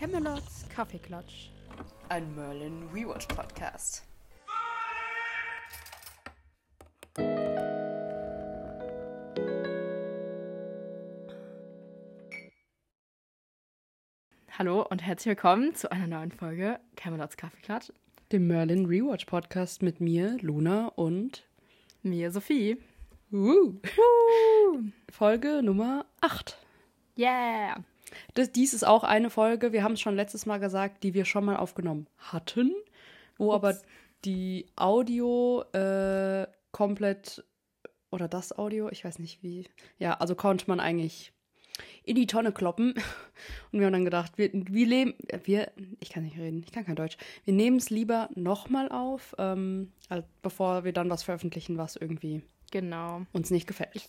Camelots Kaffeeklatsch. Ein Merlin Rewatch Podcast. Hallo und herzlich willkommen zu einer neuen Folge Camelots Kaffeeklatsch. Dem Merlin Rewatch Podcast mit mir, Luna und Mir, Sophie. uh, Folge Nummer 8. Yeah! Das, dies ist auch eine Folge, wir haben es schon letztes Mal gesagt, die wir schon mal aufgenommen hatten, wo aber die Audio äh, komplett oder das Audio, ich weiß nicht wie, ja, also konnte man eigentlich in die Tonne kloppen. Und wir haben dann gedacht, wir, wir leben, wir, ich kann nicht reden, ich kann kein Deutsch. Wir nehmen es lieber nochmal auf, ähm, bevor wir dann was veröffentlichen, was irgendwie Genau. uns nicht gefällt.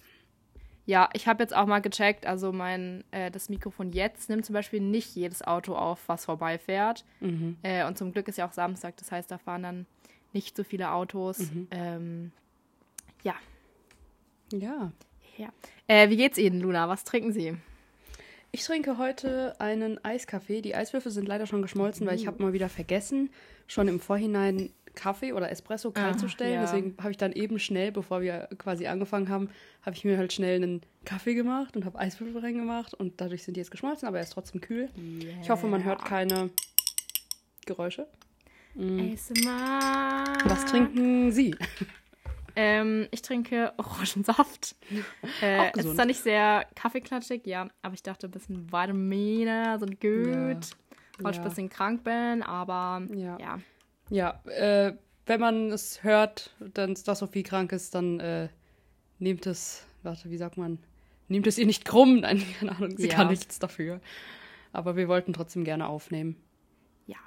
Ja, ich habe jetzt auch mal gecheckt, also mein, äh, das Mikrofon jetzt nimmt zum Beispiel nicht jedes Auto auf, was vorbeifährt. Mhm. Äh, und zum Glück ist ja auch Samstag, das heißt, da fahren dann nicht so viele Autos. Ähm, ja. Ja. ja. Äh, wie geht's Ihnen, Luna? Was trinken Sie? Ich trinke heute einen Eiskaffee. Die Eiswürfel sind leider schon geschmolzen, weil ich habe mal wieder vergessen, schon im Vorhinein Kaffee oder Espresso kalt Ah, zu stellen. ja. Deswegen habe ich dann eben schnell, bevor wir quasi angefangen haben, habe ich mir halt schnell einen Kaffee gemacht und habe Eiswürfel reingemacht und dadurch sind die jetzt geschmolzen, aber er ist trotzdem kühl. Ich hoffe, man hört keine Geräusche. ASMR. Was trinken Sie? Ähm, ich trinke Orangensaft. Äh, es ist zwar nicht sehr kaffeeklatschig, ja, aber ich dachte, ein bisschen Vitamine sind gut. Weil ich Ja. ein bisschen krank bin, aber Ja. ja. Ja, äh, wenn man es hört, dann, dass Sophie krank ist, dann äh, nehmt es, warte, wie sagt man, nehmt es ihr nicht krumm. Nein, keine Ahnung, sie Ja. kann nichts dafür. Aber wir wollten trotzdem gerne aufnehmen. Ja.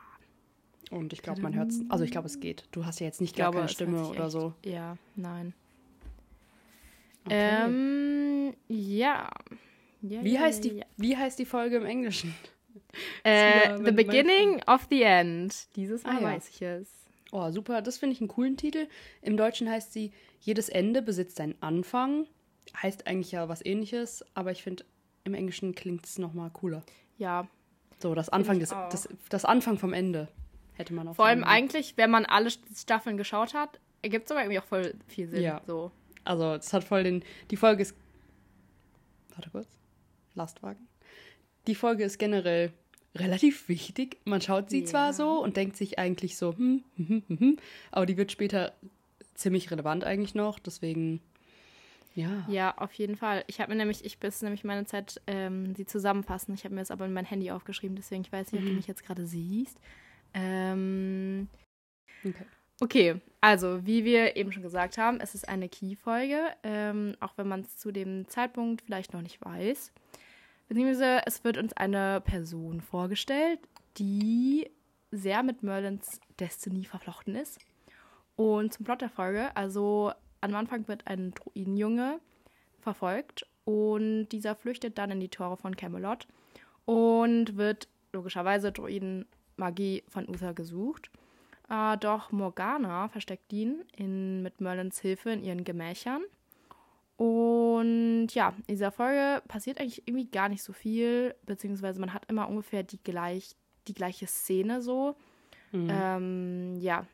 Und ich glaube, man hört es, also ich glaube, es geht. Du hast ja jetzt nicht Ich gar glaube, keine Stimme oder echt- so. Ja, nein. Okay. Ähm, ja. ja wie, heißt die, ja. wie heißt die Folge im Englischen? Äh, the beginning of the end. Dieses Mal Ah, ja. weiß ich es. Oh, super, das finde ich einen coolen Titel. Im Deutschen heißt sie Jedes Ende besitzt einen Anfang. Heißt eigentlich ja was ähnliches, aber ich finde, im Englischen klingt es nochmal cooler. Ja. So, das Anfang, des, das, das Anfang vom Ende hätte man auch Vor allem eigentlich, wenn man alle Staffeln geschaut hat, ergibt es aber irgendwie auch voll viel Sinn. Ja. So. Also, es hat voll den. Die Folge ist. Warte kurz. Lastwagen. Die Folge ist generell relativ wichtig. Man schaut sie Ja. zwar so und denkt sich eigentlich so, hm, hm, hm, hm, hm, aber die wird später ziemlich relevant eigentlich noch. Deswegen, ja. Ja, auf jeden Fall. Ich habe mir nämlich, ich bis nämlich meine Zeit ähm, sie zusammenfassen. Ich habe mir das aber in mein Handy aufgeschrieben, deswegen ich weiß nicht, ob du Mhm. mich jetzt gerade siehst. Ähm, Okay. okay, also wie wir eben schon gesagt haben, es ist eine Key-Folge, ähm, auch wenn man es zu dem Zeitpunkt vielleicht noch nicht weiß. Beziehungsweise es wird uns eine Person vorgestellt, die sehr mit Merlins Destiny verflochten ist. Und zum Plot der Folge, also am Anfang wird ein Druidenjunge verfolgt und dieser flüchtet dann in die Tore von Camelot und wird logischerweise Druidenmagie von Uther gesucht. Äh, doch Morgana versteckt ihn in, mit Merlins Hilfe in ihren Gemächern. Und ja, in dieser Folge passiert eigentlich irgendwie gar nicht so viel, beziehungsweise man hat immer ungefähr die, gleich, die gleiche Szene so. Mhm. Ähm, ja.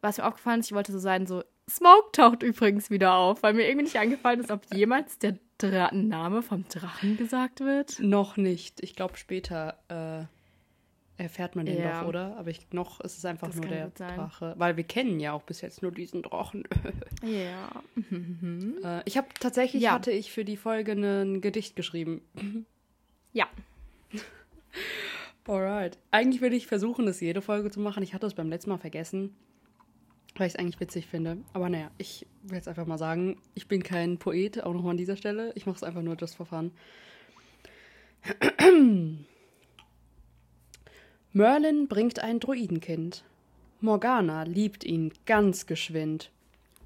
Was mir aufgefallen ist, ich wollte so sein, so, Smoke taucht übrigens wieder auf, weil mir irgendwie nicht eingefallen ist, ob jemals der Dra Name vom Drachen gesagt wird. Noch nicht. Ich glaube, später äh, erfährt man den Ja. doch, oder? Aber ich, noch ist es einfach Das nur der. Drache. Weil wir kennen ja auch bis jetzt nur diesen Drachen. Ja. Äh, ich habe tatsächlich, Ja. hatte ich für die Folge ein Gedicht geschrieben. Ja. Alright. Eigentlich würde ich versuchen, das jede Folge zu machen. Ich hatte es beim letzten Mal vergessen, weil ich es eigentlich witzig finde. Aber naja, ich will jetzt einfach mal sagen, ich bin kein Poet, auch nochmal an dieser Stelle. Ich mache es einfach nur just for fun. Merlin bringt ein Druidenkind. Morgana liebt ihn ganz geschwind.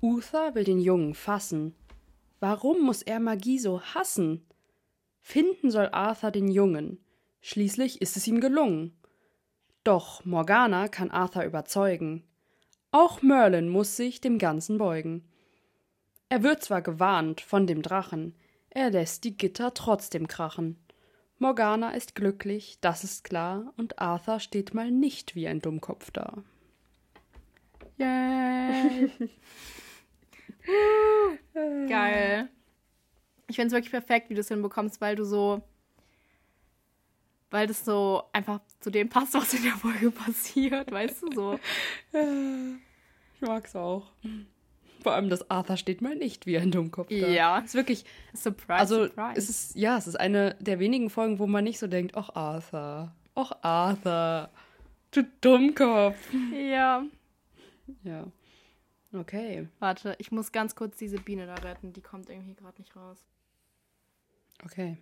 Uther will den Jungen fassen. Warum muss er Magie so hassen? Finden soll Arthur den Jungen. Schließlich ist es ihm gelungen. Doch Morgana kann Arthur überzeugen. Auch Merlin muss sich dem Ganzen beugen. Er wird zwar gewarnt von dem Drachen, er lässt die Gitter trotzdem krachen. Morgana ist glücklich, das ist klar, und Arthur steht mal nicht wie ein Dummkopf da. Yay! Geil. Ich finde es wirklich perfekt, wie du es hinbekommst, weil du so. Weil das so einfach zu dem passt, was in der Folge passiert, weißt du so. Ich mag's auch. Vor allem, dass Arthur steht mal nicht wie ein Dummkopf da. Ja. Es ist wirklich. Surprise, Also, surprise. es ist, ja, es ist eine der wenigen Folgen, wo man nicht so denkt, ach Arthur, ach Arthur, du Dummkopf. ja. Ja. Okay. Warte, ich muss ganz kurz diese Biene da retten. Die kommt irgendwie gerade nicht raus. Okay.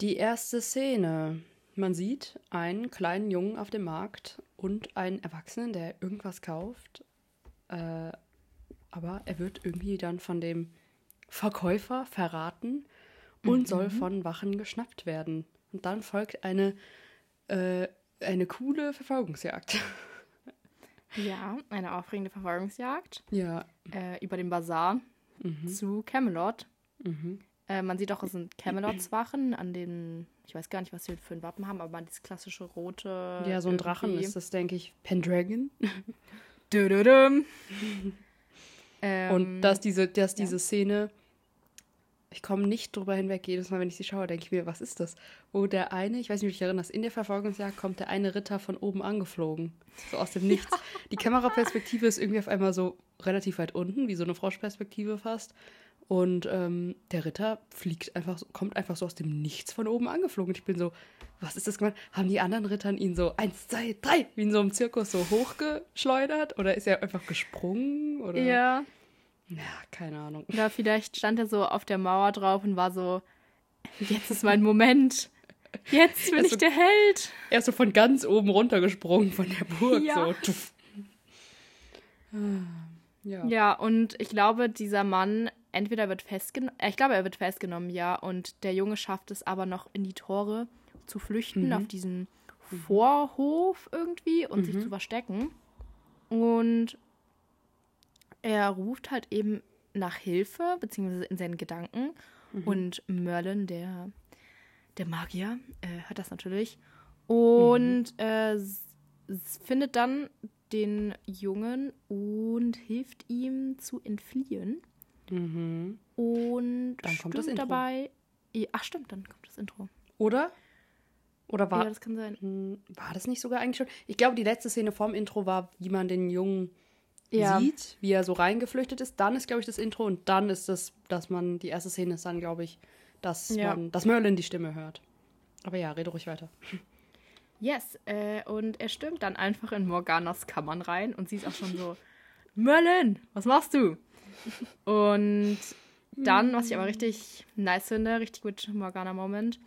Die erste Szene. Man sieht einen kleinen Jungen auf dem Markt und einen Erwachsenen, der irgendwas kauft. Äh, aber er wird irgendwie dann von dem Verkäufer verraten und soll von Wachen geschnappt werden. Und dann folgt eine, äh, eine coole Verfolgungsjagd. Ja, eine aufregende Verfolgungsjagd ja. äh, über den Bazar Mhm. zu Camelot. Mhm. Äh, man sieht auch, es sind Camelots-Wachen an den, ich weiß gar nicht, was sie für ein Wappen haben, aber dieses klassische rote. Ja, so ein Drachen irgendwie. ist das, denke ich. Pendragon. Dö-dö-düm. ähm, Und dass diese, dass ja. diese Szene, ich komme nicht drüber hinweg, jedes Mal, wenn ich sie schaue, denke ich mir, was ist das? Wo der eine, ich weiß nicht, ob du dich erinnerst, in der Verfolgungsjagd kommt der eine Ritter von oben angeflogen. So aus dem Nichts. Die Kameraperspektive ist irgendwie auf einmal so relativ weit unten, wie so eine Froschperspektive fast. Und ähm, der Ritter fliegt einfach, so, kommt einfach so aus dem Nichts von oben angeflogen. Und ich bin so, was ist das gemacht? Haben die anderen Rittern ihn so eins, zwei, drei, wie in so einem Zirkus so hochgeschleudert? Oder ist er einfach gesprungen? Oder? Ja, Ja, keine Ahnung. oder vielleicht stand er so auf der Mauer drauf und war so, jetzt ist mein Moment. Jetzt bin Also- ich der Held. Er ist so von ganz oben runtergesprungen von der Burg. Ja. So. Ah, Ja. Ja, und ich glaube, dieser Mann entweder wird festgenommen, ich glaube, er wird festgenommen, ja, und der Junge schafft es aber noch in die Tore zu flüchten, Mhm. auf diesen Vorhof irgendwie und sich zu verstecken. Und er ruft halt eben nach Hilfe, beziehungsweise in seinen Gedanken. Mhm. Und Merlin, der, der Magier, äh, hört das natürlich. Und Mhm. äh, findet dann den Jungen und hilft ihm zu entfliehen. Mhm. Und Dann kommt das Intro. dabei. Ach, stimmt, dann kommt das Intro. Oder? Oder war, ja, das kann sein. Hm, war das nicht sogar eigentlich schon? Ich glaube, die letzte Szene vorm Intro war, wie man den Jungen Ja. sieht, wie er so reingeflüchtet ist. Dann ist, glaube ich, das Intro und dann ist das, dass man, die erste Szene ist dann, glaube ich, dass Ja. man, dass Merlin die Stimme hört. Aber ja, rede ruhig weiter. Yes, äh, und er stürmt dann einfach in Morganas Kammern rein und sie ist auch schon so, Merlin, was machst du? Und dann, was ich aber richtig nice finde, richtig gut Morgana-Moment,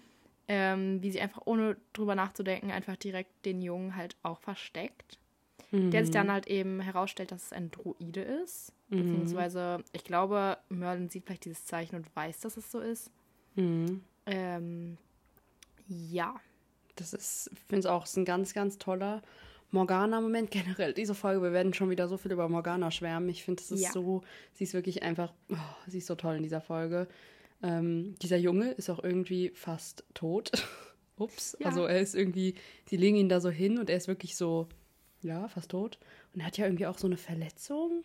ähm, wie sie einfach ohne drüber nachzudenken einfach direkt den Jungen halt auch versteckt. Der sich dann halt eben herausstellt, dass es ein Druide ist. Beziehungsweise, ich glaube, Merlin sieht vielleicht dieses Zeichen und weiß, dass es so ist. Mhm. Ähm, ja. Das ist, ich finde es auch, ist ein ganz, ganz toller Morgana-Moment. Generell, diese Folge, wir werden schon wieder so viel über Morgana schwärmen. Ich finde, es ist Ja. so, sie ist wirklich einfach, oh, sie ist so toll in dieser Folge. Ähm, dieser Junge ist auch irgendwie fast tot. Ups. Ja. Also er ist irgendwie, sie legen ihn da so hin und er ist wirklich so, ja, fast tot. Und er hat ja irgendwie auch so eine Verletzung.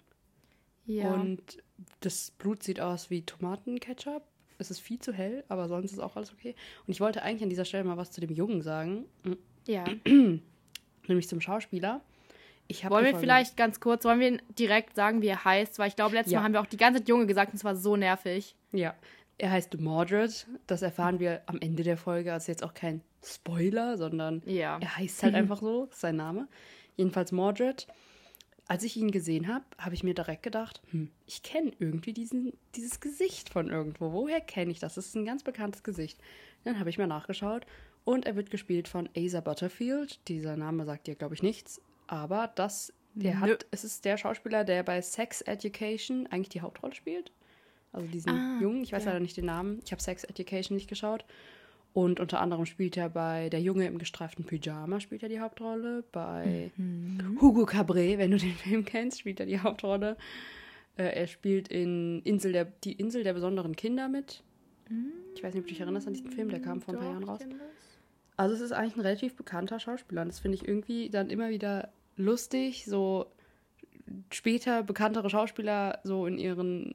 Ja. Und das Blut sieht aus wie Tomatenketchup. Es ist viel zu hell, aber sonst ist auch alles okay. Und ich wollte eigentlich an dieser Stelle mal was zu dem Jungen sagen, ja. nämlich zum Schauspieler. Wollen wir vielleicht ganz kurz, wollen wir direkt sagen, wie er heißt? Weil ich glaube, letztes Ja. Mal haben wir auch die ganze Zeit Junge gesagt und es war so nervig. Ja, er heißt Mordred. Das erfahren wir am Ende der Folge. Also jetzt auch kein Spoiler, sondern Ja. er heißt halt einfach so, ist sein Name. Jedenfalls Mordred. Als ich ihn gesehen habe, habe ich mir direkt gedacht, hm, ich kenne irgendwie diesen, dieses Gesicht von irgendwo. Woher kenne ich das? Das ist ein ganz bekanntes Gesicht. Dann habe ich mal nachgeschaut und er wird gespielt von Asa Butterfield. Dieser Name sagt dir, glaube ich, nichts. Aber das, der Nö. hat, es ist der Schauspieler, der bei Sex Education eigentlich die Hauptrolle spielt. Also diesen Ah, Jungen, ich weiß ja. leider nicht den Namen. Ich habe Sex Education nicht geschaut. Und unter anderem spielt er bei Der Junge im gestreiften Pyjama spielt er die Hauptrolle. Bei Mhm. Hugo Cabret, wenn du den Film kennst, spielt er die Hauptrolle. Äh, er spielt in Insel der, die Insel der besonderen Kinder mit. Ich weiß nicht, ob du dich erinnerst an diesen Film, der kam vor ein paar Jahren raus. kenn das. Also es ist eigentlich ein relativ bekannter Schauspieler und das finde ich irgendwie dann immer wieder lustig, so später bekanntere Schauspieler so in ihren,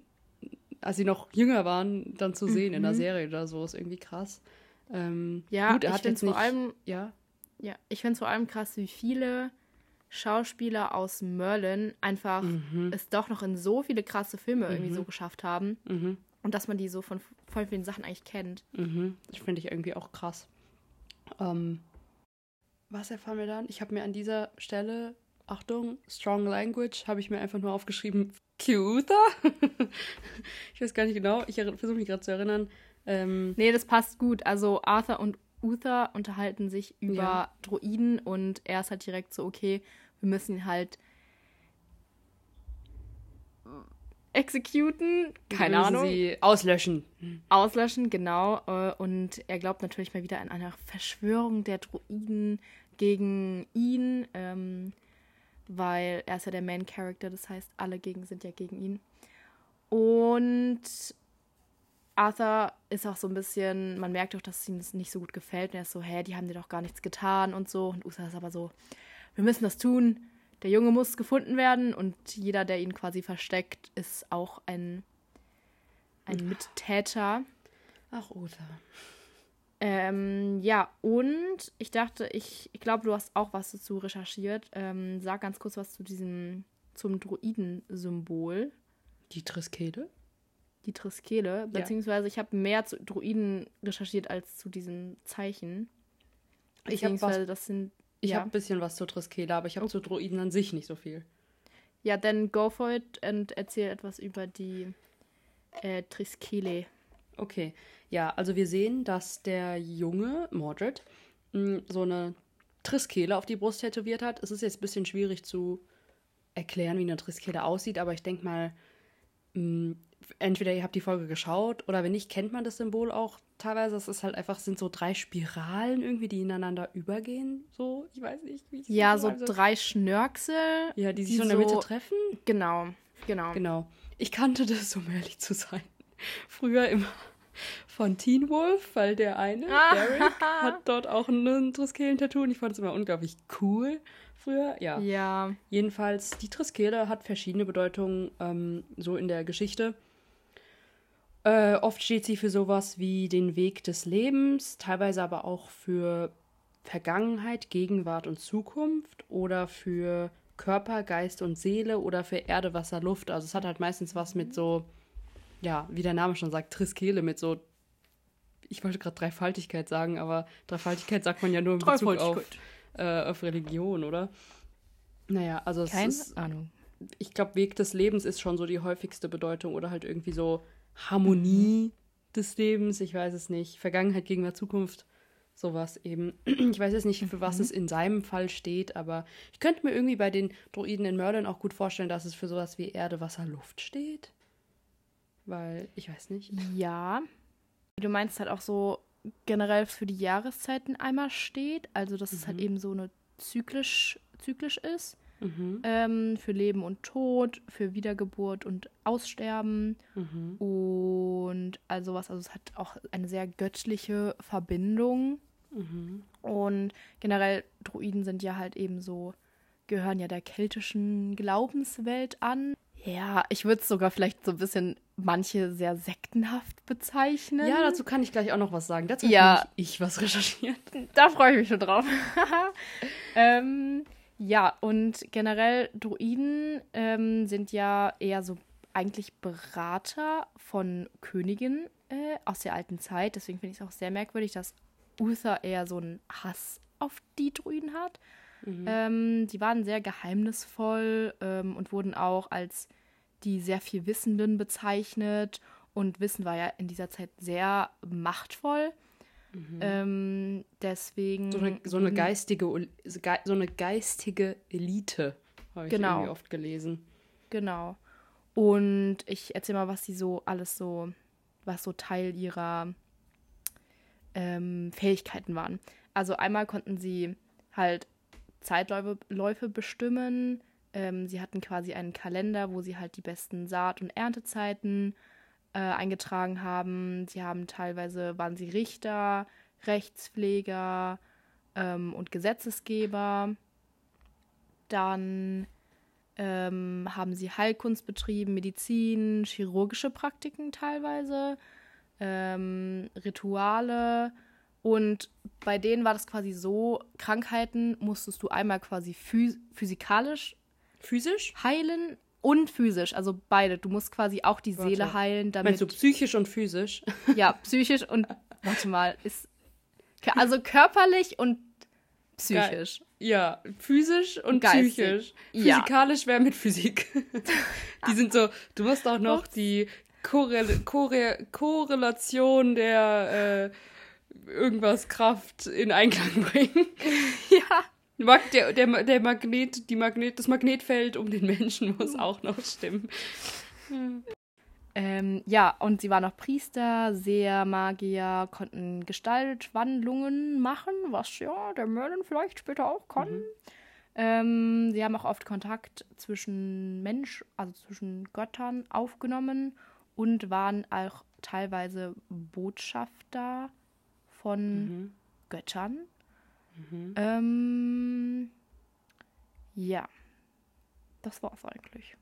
als sie noch jünger waren, dann zu sehen in der Mhm. Serie oder so, ist irgendwie krass. Ähm, Ja, gut, er ich hat finde jetzt vor allem, ja, ja, ich finde vor allem krass, wie viele Schauspieler aus Merlin einfach mhm, es doch noch in so viele krasse Filme irgendwie Mhm. so geschafft haben mhm, und dass man die so von voll vielen Sachen eigentlich kennt. mhm, das finde ich irgendwie auch krass. Ähm, was erfahren wir dann? Ich habe mir an dieser Stelle, Achtung, Strong Language, habe ich mir einfach nur aufgeschrieben, Cuther? ich weiß gar nicht genau, ich versuche mich gerade zu erinnern. Ähm, Nee, das passt gut. Also Arthur und Uther unterhalten sich über Ja. Droiden und er ist halt direkt so, okay, wir müssen ihn halt exekuten, keine müssen Ahnung, Sie auslöschen. auslöschen, genau. äh, Und er glaubt natürlich mal wieder an eine Verschwörung der Droiden gegen ihn, ähm, weil er ist ja der Main Character, das heißt, alle gegen sind ja gegen ihn. Und Arthur ist auch so ein bisschen, man merkt auch, dass ihm das nicht so gut gefällt. Und er ist so, hä, die haben dir doch gar nichts getan und so. Und Uther ist aber so, wir müssen das tun. Der Junge muss gefunden werden und jeder, der ihn quasi versteckt, ist auch ein, ein Mittäter. Ach, Uta. Ähm, ja, und ich dachte, ich, ich glaube, du hast auch was dazu recherchiert. Ähm, sag ganz kurz was zu diesem, zum Druidensymbol, Die Triskele? die Triskele. Beziehungsweise ich habe mehr zu Druiden recherchiert als zu diesem Zeichen. Ich hab was- das sind. Ich ja. habe ein bisschen was zur Triskele, aber ich habe zu Droiden an sich nicht so viel. ja, dann go for it und erzähl etwas über die äh, Triskele. Okay, ja, also wir sehen, dass der Junge, Mordred, mh, so eine Triskele auf die Brust tätowiert hat. Es ist jetzt ein bisschen schwierig zu erklären, wie eine Triskele aussieht, aber ich denke mal, mh, entweder ihr habt die Folge geschaut oder wenn nicht, kennt man das Symbol auch teilweise. Es ist halt einfach, sind so drei Spiralen irgendwie, die ineinander übergehen. So, ich weiß nicht, wie ich Ja, so soll. drei Schnörkel. Ja, die sich die so in der Mitte treffen. Genau, genau. Genau. Ich kannte das, um ehrlich zu sein. Früher immer von Teen Wolf, weil der eine, Ah. Derek, hat dort auch ein Triskelen-Tattoo und ich fand es immer unglaublich cool früher. Ja. Ja, Jedenfalls, die Triskele hat verschiedene Bedeutungen ähm, so in der Geschichte. Äh, oft steht sie für sowas wie den Weg des Lebens, teilweise aber auch für Vergangenheit, Gegenwart und Zukunft oder für Körper, Geist und Seele oder für Erde, Wasser, Luft. Also es hat halt meistens was mit so, ja, wie der Name schon sagt, Triskele, mit so, ich wollte gerade Dreifaltigkeit sagen, aber Dreifaltigkeit sagt man ja nur in Bezug auf, äh, auf Religion, oder? Naja, also es keine ist, Ahnung. ich glaube, Weg des Lebens ist schon so die häufigste Bedeutung oder halt irgendwie so Harmonie des Lebens, ich weiß es nicht, Vergangenheit, Gegenwart, Zukunft, sowas eben. Ich weiß jetzt nicht, für was es in seinem Fall steht, aber ich könnte mir irgendwie bei den Droiden in Merlin auch gut vorstellen, dass es für sowas wie Erde, Wasser, Luft steht. Weil, ich weiß nicht. Ja. Du meinst halt auch so generell für die Jahreszeiten einmal steht, also dass es halt Mhm. eben so eine zyklisch, zyklisch ist. Mhm. Ähm, für Leben und Tod, für Wiedergeburt und Aussterben Mhm. und also was, also es hat auch eine sehr göttliche Verbindung. Mhm. Und generell, Druiden sind ja halt eben so, gehören ja der keltischen Glaubenswelt an. Ja, ich würde es sogar vielleicht so ein bisschen manche sehr sektenhaft bezeichnen. Ja, dazu kann ich gleich auch noch was sagen. Dazu Ja. habe ich was recherchiert. Da freue ich mich schon drauf. ähm, ja, und generell Druiden ähm, sind ja eher so eigentlich Berater von Königen äh, aus der alten Zeit. Deswegen finde ich es auch sehr merkwürdig, dass Uther eher so einen Hass auf die Druiden hat. Ähm, die waren sehr geheimnisvoll ähm, und wurden auch als die sehr viel Wissenden bezeichnet. Und Wissen war ja in dieser Zeit sehr machtvoll. Ähm, deswegen. So eine, so eine wurden- geistige, so eine geistige Elite, habe ich Genau. irgendwie oft gelesen. Genau. Und ich erzähle mal, was sie so alles so, was so Teil ihrer ähm, Fähigkeiten waren. Also einmal konnten sie halt Zeitläufe Läufe bestimmen. Ähm, sie hatten quasi einen Kalender, wo sie halt die besten Saat- und Erntezeiten äh, eingetragen haben. Sie haben teilweise, waren sie Richter, Rechtspfleger ähm, und Gesetzesgeber. Dann ähm, haben sie Heilkunst betrieben, Medizin, chirurgische Praktiken teilweise, ähm, Rituale. Und bei denen war das quasi so, Krankheiten musstest du einmal quasi phys physikalisch Physisch? heilen und physisch, also beide. Du musst quasi auch die Warte. Seele heilen, damit Meinst du psychisch und physisch? ja, psychisch und warte mal, ist also körperlich und psychisch. Ja, physisch und Geistig. psychisch. Ja. Physikalisch wäre mit Physik. die sind so, du musst auch noch die Korrel Korre Korrelation der äh, irgendwas Kraft in Einklang bringen. Ja. Der, der, der Magnet, die Magnet, das Magnetfeld um den Menschen muss auch noch stimmen. Ähm, ja, und sie waren auch Priester, Seher, Magier, konnten Gestaltwandlungen machen, was ja der Merlin vielleicht später auch kann. Ähm, sie haben auch oft Kontakt zwischen Mensch, also zwischen Göttern aufgenommen und waren auch teilweise Botschafter von Mhm. Göttern. Ähm, ja, das war's eigentlich.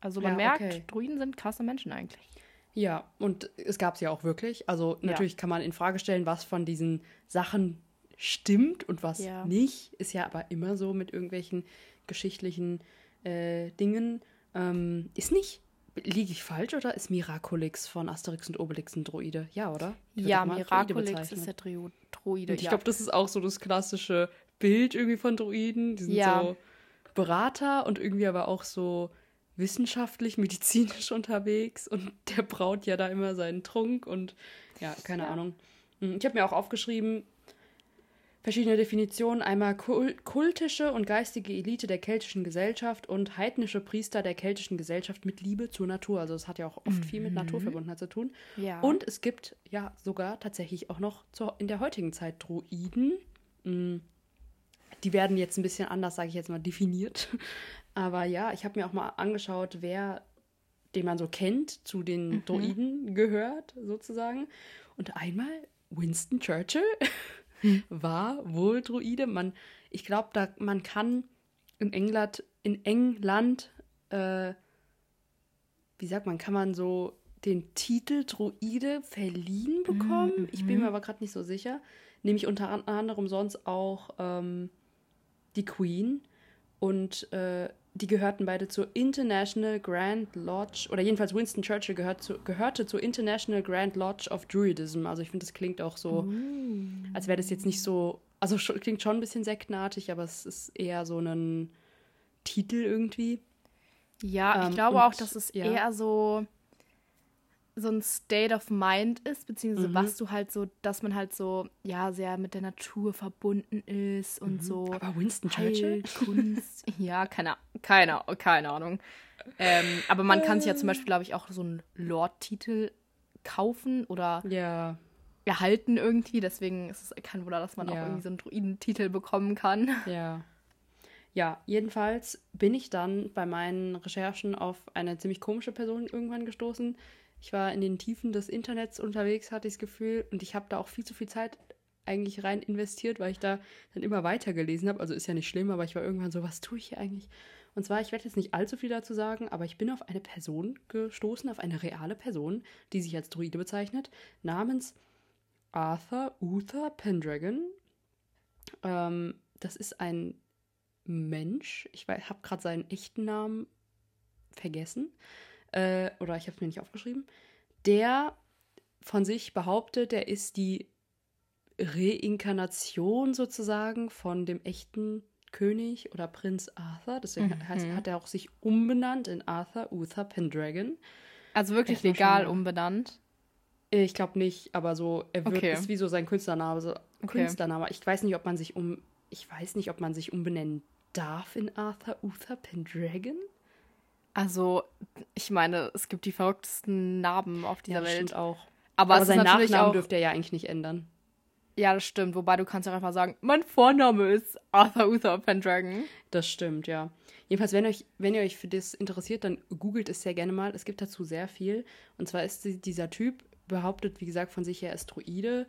Also man Ja, merkt, okay. Druiden sind krasse Menschen eigentlich. Ja, und es gab es ja auch wirklich. Also natürlich kann man in Frage stellen, was von diesen Sachen stimmt und was Ja. nicht. Ist ja aber immer so mit irgendwelchen geschichtlichen äh, Dingen. Ähm, ist nicht, liege ich falsch oder ist Miraculix von Asterix und Obelix ein Droide? Ja, oder? Ja, Droide Miraculix ist der Trio Druide. Und ich ja. glaube, das ist auch so das klassische Bild irgendwie von Druiden. Die sind Ja. so Berater und irgendwie aber auch so wissenschaftlich, medizinisch unterwegs und der braut ja da immer seinen Trunk und ja, keine Ja. Ahnung. Hm, Ich habe mir auch aufgeschrieben, verschiedene Definitionen. Einmal kul kultische und geistige Elite der keltischen Gesellschaft und heidnische Priester der keltischen Gesellschaft mit Liebe zur Natur. Also es hat ja auch oft viel mit Naturverbundenheit zu tun. ja. Und es gibt ja sogar tatsächlich auch noch zur, in der heutigen Zeit Droiden. Mm, Die werden jetzt ein bisschen anders, sage ich jetzt mal, definiert. Aber ja, ich habe mir auch mal angeschaut, wer, den man so kennt, zu den Droiden gehört, sozusagen. Und einmal Winston Churchill war wohl Druide. Man, ich glaube, da man kann in England, in England, äh, wie sagt man, kann man so den Titel Druide verliehen bekommen. Ich bin mir aber gerade nicht so sicher. Nämlich unter an- anderem sonst auch ähm, die Queen und äh, die gehörten beide zur International Grand Lodge, oder jedenfalls Winston Churchill gehört zu, gehörte zur International Grand Lodge of Druidism. Also ich finde, das klingt auch so, als wäre das jetzt nicht so, also schon, klingt schon ein bisschen sektenartig, aber es ist eher so ein Titel irgendwie. ja, ich ähm, glaube und- auch, dass es ja. eher so so ein State of Mind ist, beziehungsweise Mhm. was du halt so, dass man halt so, ja, sehr mit der Natur verbunden ist und so. Mhm. Aber Winston Churchill? Heilkunst. ja, keine, keine, keine Ahnung. Ähm, aber man kann sich ja zum Beispiel, glaube ich, auch so einen Lord-Titel kaufen oder Ja, erhalten irgendwie. Deswegen ist es kein Wunder, dass man auch Ja. irgendwie so einen Druidentitel bekommen kann. Ja. Ja, jedenfalls bin ich dann bei meinen Recherchen auf eine ziemlich komische Person irgendwann gestoßen. Ich war in den Tiefen des Internets unterwegs, hatte ich das Gefühl, und ich habe da auch viel zu viel Zeit eigentlich rein investiert, weil ich da dann immer weiter gelesen habe. Also ist ja nicht schlimm, aber ich war irgendwann so, was tue ich hier eigentlich? Und zwar, ich werde jetzt nicht allzu viel dazu sagen, aber ich bin auf eine Person gestoßen, auf eine reale Person, die sich als Druide bezeichnet, namens Arthur Uther Pendragon. Ähm, das ist ein Mensch. Ich habe gerade seinen echten Namen vergessen. Äh, oder ich habe es mir nicht aufgeschrieben. Der von sich behauptet, er ist die Reinkarnation sozusagen von dem echten König oder Prinz Arthur. Deswegen Mhm. heißt, hat er auch sich umbenannt in Arthur Uther Pendragon. Also wirklich schon legal mal. umbenannt. Äh, Ich glaube nicht, aber so, er wird, Okay. ist wie so sein Künstlername. So Okay. Künstlername. Ich weiß nicht, ob man sich um, ich weiß nicht, ob man sich umbenennen darf in Arthur Uther Pendragon. Also, ich meine, es gibt die verrücktesten Narben auf dieser Ja, Welt. auch. Aber, Aber, es ist sein natürlich Nachnamen auch. dürfte er ja eigentlich nicht ändern. Ja, das stimmt. Wobei du kannst auch einfach sagen, mein Vorname ist Arthur Uther Pendragon. Das stimmt, ja. Jedenfalls, wenn, euch, wenn ihr euch für das interessiert, dann googelt es sehr gerne mal. Es gibt dazu sehr viel. Und zwar ist dieser Typ, behauptet, wie gesagt, von sich, er ist Druide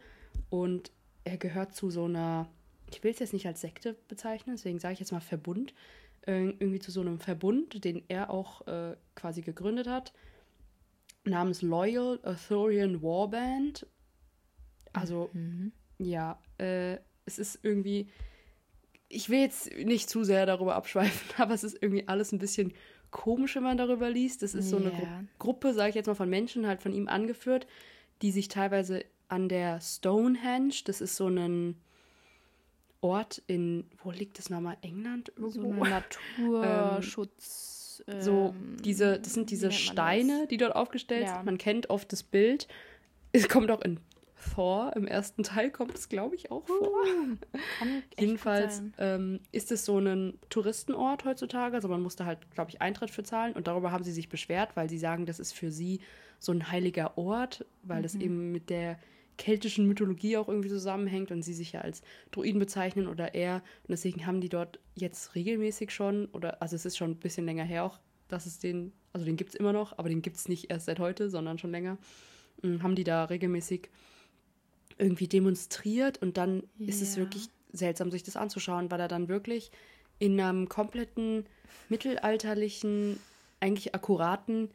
und er gehört zu so einer, ich will es jetzt nicht als Sekte bezeichnen, deswegen sage ich jetzt mal Verbund, irgendwie zu so einem Verbund, den er auch äh, quasi gegründet hat, namens Loyal Arthurian Warband. Also, mhm. ja, äh, es ist irgendwie, ich will jetzt nicht zu sehr darüber abschweifen, aber es ist irgendwie alles ein bisschen komisch, wenn man darüber liest. Das ist so eine Gru Gruppe, sage ich jetzt mal, von Menschen, halt von ihm angeführt, die sich teilweise an der Stonehenge, das ist so ein Ort in, wo liegt das nochmal? England? Irgendwo? So ein Naturschutz. ähm, so, diese, das sind diese Steine, das? die dort aufgestellt ja. sind. Man kennt oft das Bild. Es kommt auch in Thor, im ersten Teil kommt es, glaube ich, auch vor. Uh, Jedenfalls ähm, ist es so ein Touristenort heutzutage. Also man musste halt, glaube ich, Eintritt für zahlen. Und darüber haben sie sich beschwert, weil sie sagen, das ist für sie so ein heiliger Ort, weil mhm. das eben mit der keltischen Mythologie auch irgendwie zusammenhängt und sie sich ja als Druiden bezeichnen oder er. Und deswegen haben die dort jetzt regelmäßig schon, oder also es ist schon ein bisschen länger her auch, dass es den, also den gibt es immer noch, aber den gibt es nicht erst seit heute, sondern schon länger, hm, haben die da regelmäßig irgendwie demonstriert und dann yeah. ist es wirklich seltsam, sich das anzuschauen, weil er dann wirklich in einem kompletten mittelalterlichen, eigentlich akkuraten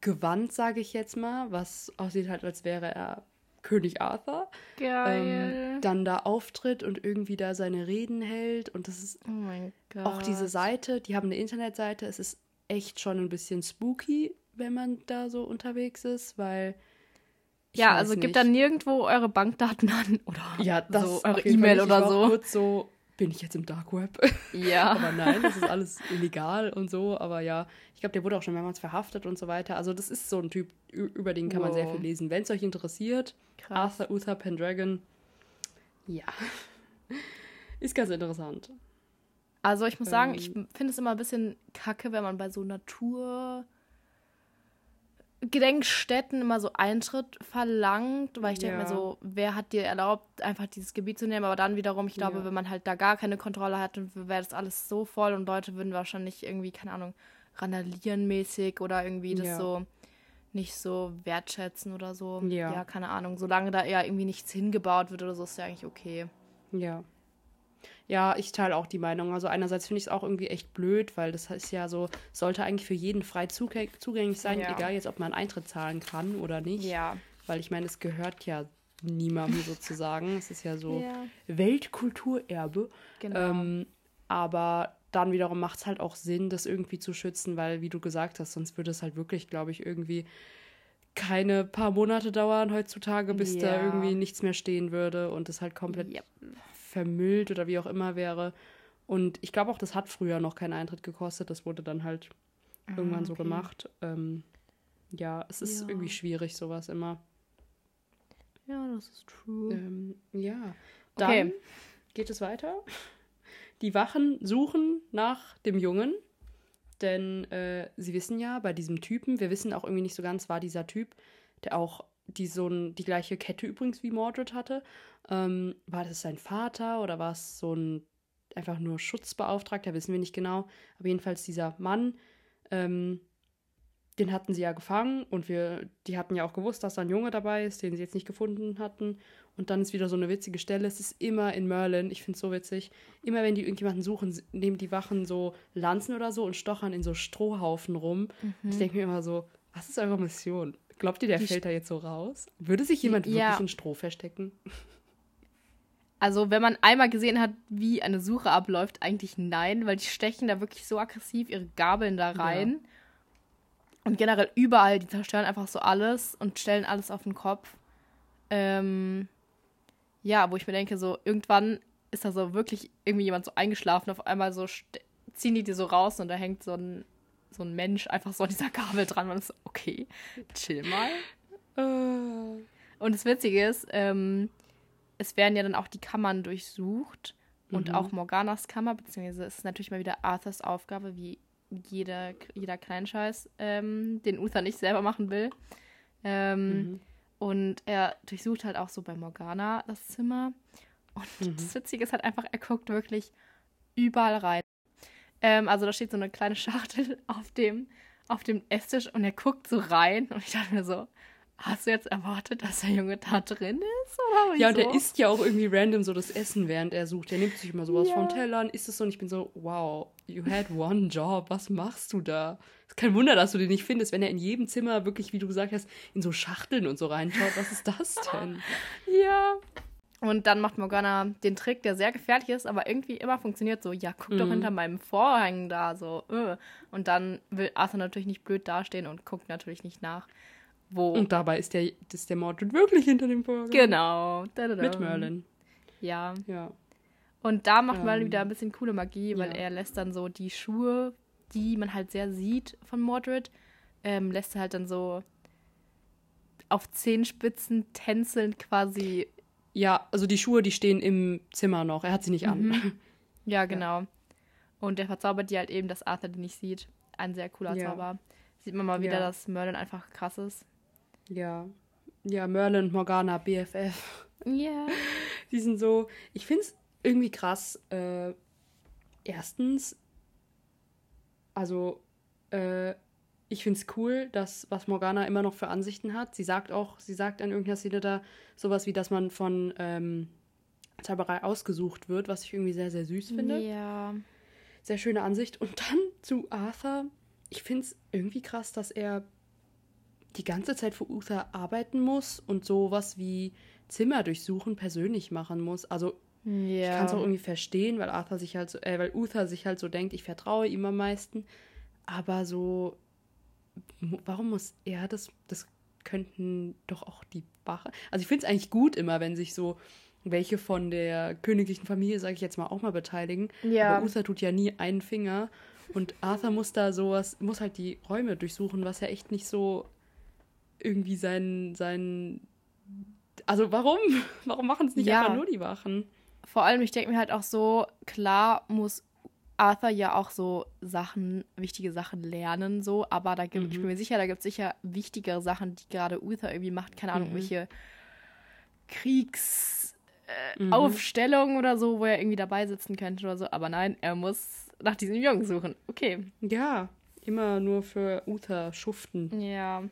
Gewand, sage ich jetzt mal, was aussieht halt, als wäre er König Arthur. Ähm, dann da auftritt und irgendwie da seine Reden hält. Und das ist oh auch diese Seite, die haben eine Internetseite. Es ist echt schon ein bisschen spooky, wenn man da so unterwegs ist, weil. Ja, also nicht. gibt da nirgendwo eure Bankdaten an oder ja, das so eure E-Mail oder so. Kurz so bin ich jetzt im Dark Web? Ja. aber nein, das ist alles illegal und so. Aber ja, ich glaube, der wurde auch schon mehrmals verhaftet und so weiter. Also das ist so ein Typ, über den kann wow. man sehr viel lesen. Wenn es euch interessiert, Krass. Arthur Uther Pendragon, ja, ist ganz interessant. Also ich muss sagen, ähm, ich finde es immer ein bisschen kacke, wenn man bei so Natur Gedenkstätten immer so Eintritt verlangt, weil ich denke mir so, wer hat dir erlaubt, einfach dieses Gebiet zu nehmen? Aber dann wiederum, ich glaube, ja. wenn man halt da gar keine Kontrolle hat, dann wäre das alles so voll und Leute würden wahrscheinlich irgendwie, keine Ahnung, randalieren mäßig oder irgendwie das ja. so nicht so wertschätzen oder so. Ja. ja, keine Ahnung. Solange da eher irgendwie nichts hingebaut wird oder so, ist ja eigentlich okay. Ja. Ja, ich teile auch die Meinung. Also einerseits finde ich es auch irgendwie echt blöd, weil das ist ja so, sollte eigentlich für jeden frei zugänglich sein, ja. egal jetzt, ob man Eintritt zahlen kann oder nicht. Ja. Weil ich meine, es gehört ja niemandem sozusagen. Es ist ja so ja. Weltkulturerbe. Genau. Ähm, aber dann wiederum macht es halt auch Sinn, das irgendwie zu schützen, weil, wie du gesagt hast, sonst würde es halt wirklich, glaube ich, irgendwie keine paar Monate dauern heutzutage, bis ja. da irgendwie nichts mehr stehen würde und es halt komplett yep vermüllt oder wie auch immer wäre. Und ich glaube auch, das hat früher noch keinen Eintritt gekostet. Das wurde dann halt ah, irgendwann okay. so gemacht. Ähm, ja, es ist ja. irgendwie schwierig, sowas immer. Ja, das ist true. Ähm, ja. Dann okay. geht es weiter. Die Wachen suchen nach dem Jungen. Denn äh, sie wissen ja, bei diesem Typen, wir wissen auch irgendwie nicht so ganz, war dieser Typ, der auch die so ein, die gleiche Kette übrigens wie Mordred hatte. Ähm, war das sein Vater oder war es so ein einfach nur Schutzbeauftragter, wissen wir nicht genau. Aber jedenfalls dieser Mann, ähm, den hatten sie ja gefangen und wir, die hatten ja auch gewusst, dass da ein Junge dabei ist, den sie jetzt nicht gefunden hatten. Und dann ist wieder so eine witzige Stelle. Es ist immer in Merlin, ich finde es so witzig. Immer wenn die irgendjemanden suchen, nehmen die Wachen so Lanzen oder so und stochern in so Strohhaufen rum. Mhm. Ich denke mir immer so, was ist eure Mission? Glaubt ihr, der die fällt da jetzt so raus? Würde sich jemand ja. wirklich in Stroh verstecken? Also, wenn man einmal gesehen hat, wie eine Suche abläuft, eigentlich nein, weil die stechen da wirklich so aggressiv ihre Gabeln da rein. Ja. Und generell überall, die zerstören einfach so alles und stellen alles auf den Kopf. Ähm, ja, wo ich mir denke, so irgendwann ist da so wirklich irgendwie jemand so eingeschlafen, auf einmal so ziehen die die so raus und da hängt so ein so ein Mensch einfach so an dieser Gabel dran. Man ist so, okay, chill mal. Äh. Und das Witzige ist, ähm, es werden ja dann auch die Kammern durchsucht und mhm. auch Morganas Kammer, beziehungsweise es ist natürlich mal wieder Arthurs Aufgabe, wie jeder, jeder Kleinscheiß, ähm, den Uther nicht selber machen will. Ähm, mhm. Und er durchsucht halt auch so bei Morgana das Zimmer. Und Mhm. das Witzige ist halt einfach, er guckt wirklich überall rein. Ähm, also da steht so eine kleine Schachtel auf dem, auf dem Esstisch und er guckt so rein. Und ich dachte mir so, hast du jetzt erwartet, dass der Junge da drin ist? Oder Ja, und wieso? er isst ja auch irgendwie random so das Essen, während er sucht. Er nimmt sich immer sowas Ja. von Tellern, isst es so und ich bin so, wow, you had one job, was machst du da? Ist kein Wunder, dass du den nicht findest, wenn er in jedem Zimmer wirklich, wie du gesagt hast, in so Schachteln und so reinschaut. Was ist das denn? Ja. Und dann macht Morgana den Trick, der sehr gefährlich ist, aber irgendwie immer funktioniert so, ja, guck doch Mhm. hinter meinem Vorhang da, so. Äh. Und dann will Arthur natürlich nicht blöd dastehen und guckt natürlich nicht nach, wo. Und dabei ist der, ist der Mordred wirklich hinter dem Vorhang. genau. Da-da-da. Mit Merlin. Ja. Ja. Und da macht Merlin Ähm, wieder ein bisschen coole Magie, weil ja. er lässt dann so die Schuhe, die man halt sehr sieht von Mordred, ähm, lässt er halt dann so auf Zehenspitzen tänzelnd quasi Ja, also die Schuhe, die stehen im Zimmer noch. Er hat sie nicht an. Mhm. Ja, genau. Und der verzaubert die halt eben, dass Arthur die nicht sieht. Ein sehr cooler Ja. Zauber. Sieht man mal wieder, Ja. dass Merlin einfach krass ist. Ja. Ja, Merlin und Morgana, BFF. Ja. Die sind so. Ich finde es irgendwie krass. Äh, erstens, also, äh, ich finde es cool, dass was Morgana immer noch für Ansichten hat. Sie sagt auch, sie sagt an irgendeiner Szene da sowas wie, dass man von ähm, Zauberei ausgesucht wird, was ich irgendwie sehr, sehr süß finde. Ja. Sehr schöne Ansicht. Und dann zu Arthur. Ich finde es irgendwie krass, dass er die ganze Zeit für Uther arbeiten muss und sowas wie Zimmer durchsuchen persönlich machen muss. Also ich Ja. kann es auch irgendwie verstehen, weil Arthur sich halt so, äh, weil Uther sich halt so denkt, ich vertraue ihm am meisten. Aber so, warum muss er das? Das könnten doch auch die Wache. Also ich finde es eigentlich gut immer, wenn sich so welche von der königlichen Familie, sage ich jetzt mal, auch mal beteiligen. Ja. Aber Uther tut ja nie einen Finger. Und Arthur muss da sowas, muss halt die Räume durchsuchen, was ja echt nicht so irgendwie sein, sein. Also warum? Warum machen es nicht Ja. einfach nur die Wachen? Vor allem, ich denke mir halt auch so, klar muss Arthur ja auch so Sachen, wichtige Sachen lernen, so, aber da gibt, ich Mhm. bin mir sicher, da gibt es sicher wichtigere Sachen, die gerade Uther irgendwie macht, keine Ahnung, Mhm. welche Kriegsaufstellungen äh, Mhm. Oder so, wo er irgendwie dabei sitzen könnte oder so, aber nein, er muss nach diesem Jungen suchen. Okay. Ja, immer nur für Uther schuften, Ja.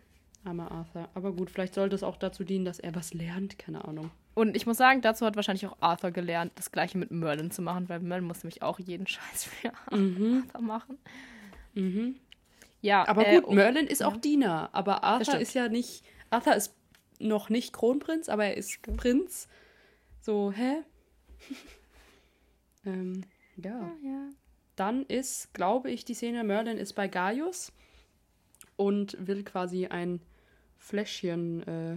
armer Arthur. Aber gut, vielleicht sollte es auch dazu dienen, dass er was lernt, keine Ahnung. Und ich muss sagen, dazu hat wahrscheinlich auch Arthur gelernt, das gleiche mit Merlin zu machen, weil Merlin muss nämlich auch jeden Scheiß für Mhm. Arthur machen. Mhm. Ja, Aber äh, gut, oh, Merlin ist ja. auch Diener. Aber Arthur stimmt. ist ja nicht. Arthur ist noch nicht Kronprinz, aber er ist Prinz. So, hä? ähm, ja. Ja, ja. Dann ist, glaube ich, die Szene, Merlin ist bei Gaius und will quasi ein Fläschchen äh,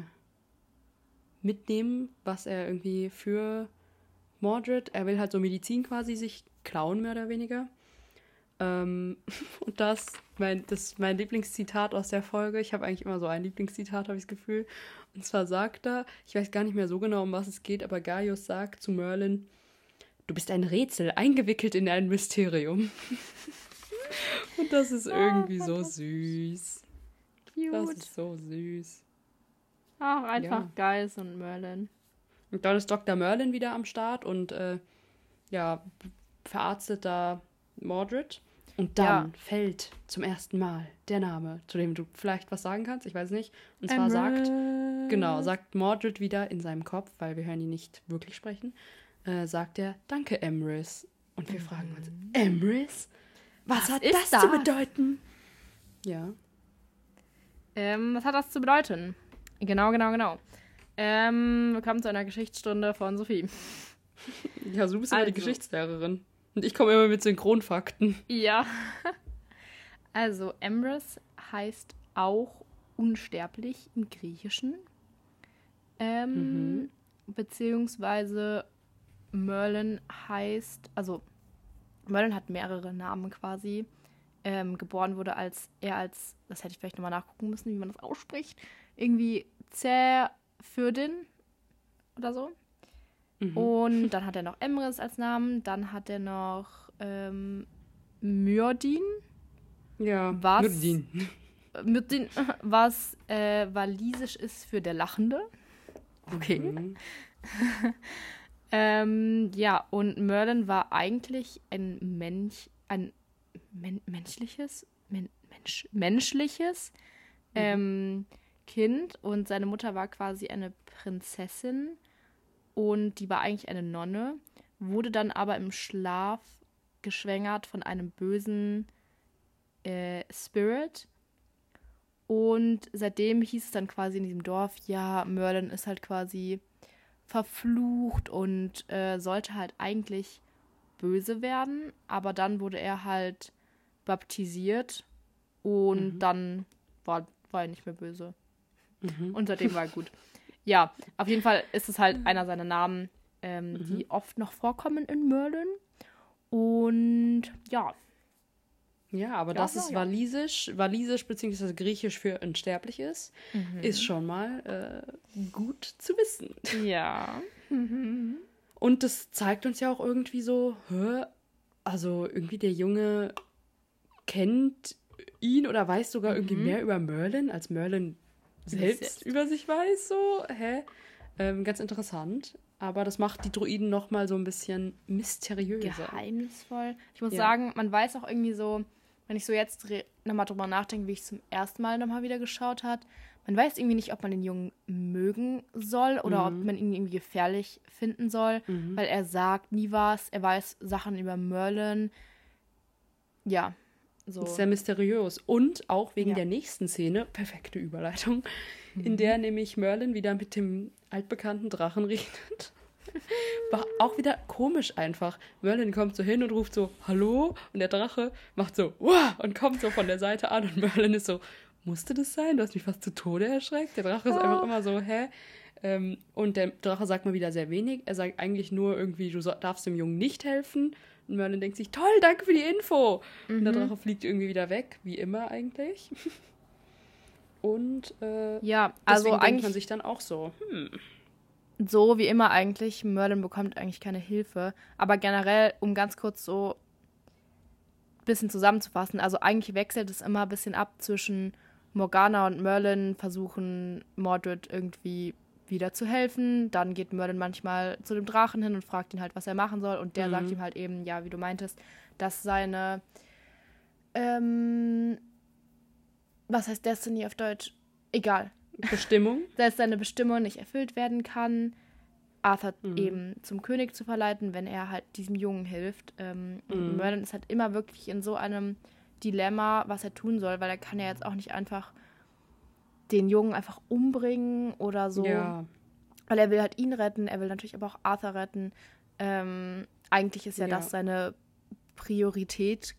mitnehmen, was er irgendwie für Mordred, er will halt so Medizin quasi sich klauen, mehr oder weniger. Ähm, und das, mein, das ist mein Lieblingszitat aus der Folge. Ich habe eigentlich immer so ein Lieblingszitat, habe ich das Gefühl. Und zwar sagt er, ich weiß gar nicht mehr so genau, um was es geht, aber Gaius sagt zu Merlin, du bist ein Rätsel, eingewickelt in ein Mysterium. und das ist irgendwie so süß. Das Cute. ist so süß. Ach, einfach Ja. so ein Merlin. Und dann ist Dr. Merlin wieder am Start und äh, ja, verarztet da Mordred. Und dann Ja. fällt zum ersten Mal der Name, zu dem du vielleicht was sagen kannst, ich weiß nicht. Und zwar sagt, genau, sagt Mordred wieder in seinem Kopf, weil wir hören ihn nicht wirklich sprechen, äh, sagt er, danke Emrys. Und wir fragen uns, Emrys? Was, Was hat das, zu das? bedeuten? Ja. Ähm, was hat das zu bedeuten? Genau, genau, genau. Ähm, willkommen zu einer Geschichtsstunde von Sophie. Ja, du bist die Also. Geschichtslehrerin. Und ich komme immer mit Synchronfakten. Ja. Also, Emrys heißt auch unsterblich im Griechischen. Ähm, Beziehungsweise Merlin heißt, also Merlin hat mehrere Namen quasi. Ähm, geboren wurde als er als, das hätte ich vielleicht nochmal nachgucken müssen, wie man das ausspricht, irgendwie Zerfürdin oder so. Mhm. Und dann hat er noch Emrys als Namen, dann hat er noch ähm, Myrdin. Ja, Was? Nurdin. Myrdin, was äh, walisisch ist für der Lachende. Okay. Mhm. Ähm, ja, und Merlin war eigentlich ein Mensch, ein men menschliches, men Mensch, menschliches ähm, Kind und seine Mutter war quasi eine Prinzessin und die war eigentlich eine Nonne, wurde dann aber im Schlaf geschwängert von einem bösen äh, Spirit. Und seitdem hieß es dann quasi in diesem Dorf, ja, Merlin ist halt quasi verflucht und äh, sollte halt eigentlich böse werden, aber dann wurde er halt baptisiert und Mhm. dann war, war er nicht mehr böse. Mhm. Und seitdem war er gut. Ja, auf jeden Fall ist es halt einer seiner Namen, ähm, Mhm. die oft noch vorkommen in Merlin. Und ja, Ja, aber Ja, dass ja, es ja. walisisch, walisisch bzw. griechisch für unsterblich ist, Mhm. ist schon mal äh, gut zu wissen. ja. Und das zeigt uns ja auch irgendwie so, hä? also irgendwie der Junge kennt ihn oder weiß sogar irgendwie Mhm. mehr über Merlin, als Merlin selbst, über sich weiß, so, hä? Ähm, ganz interessant. Aber das macht die Druiden noch mal so ein bisschen mysteriöser. geheimnisvoll. Ich muss Ja. sagen, man weiß auch irgendwie so, wenn ich so jetzt nochmal drüber nachdenke, wie ich zum ersten Mal nochmal wieder geschaut hat, man weiß irgendwie nicht, ob man den Jungen mögen soll oder ob man ihn irgendwie gefährlich finden soll, weil er sagt nie was, er weiß Sachen über Merlin. Ja, so. Sehr mysteriös. Und auch wegen Ja. der nächsten Szene, perfekte Überleitung, in der nämlich Merlin wieder mit dem altbekannten Drachen redet. War auch wieder komisch einfach. Merlin kommt so hin und ruft so, hallo? Und der Drache macht so, wow, und kommt so von der Seite an. Und Merlin ist so, musste das sein? Du hast mich fast zu Tode erschreckt. Der Drache ist einfach immer so, hä? Ähm, und der Drache sagt mal wieder sehr wenig. Er sagt eigentlich nur irgendwie, du darfst dem Jungen nicht helfen. Und Merlin denkt sich, toll, danke für die Info. Und der Drache fliegt irgendwie wieder weg, wie immer eigentlich. Und äh, ja, also denkt man eigentlich sich dann auch so, hm, so wie immer eigentlich. Merlin bekommt eigentlich keine Hilfe. Aber generell, um ganz kurz so ein bisschen zusammenzufassen, also eigentlich wechselt es immer ein bisschen ab zwischen Morgana und Merlin versuchen Mordred irgendwie wieder zu helfen. Dann geht Merlin manchmal zu dem Drachen hin und fragt ihn halt, was er machen soll. Und der Mhm. sagt ihm halt eben, ja, wie du meintest, dass seine ähm, was heißt Destiny auf Deutsch? Egal Bestimmung. dass seine Bestimmung nicht erfüllt werden kann, Arthur Mhm. eben zum König zu verleiten, wenn er halt diesem Jungen hilft. Ähm, Mhm. Merlin ist halt immer wirklich in so einem Dilemma, was er tun soll, weil er kann ja jetzt auch nicht einfach den Jungen einfach umbringen oder so. Ja. Weil er will halt ihn retten, er will natürlich aber auch Arthur retten. Ähm, eigentlich ist ja, Ja. das seine Priorität,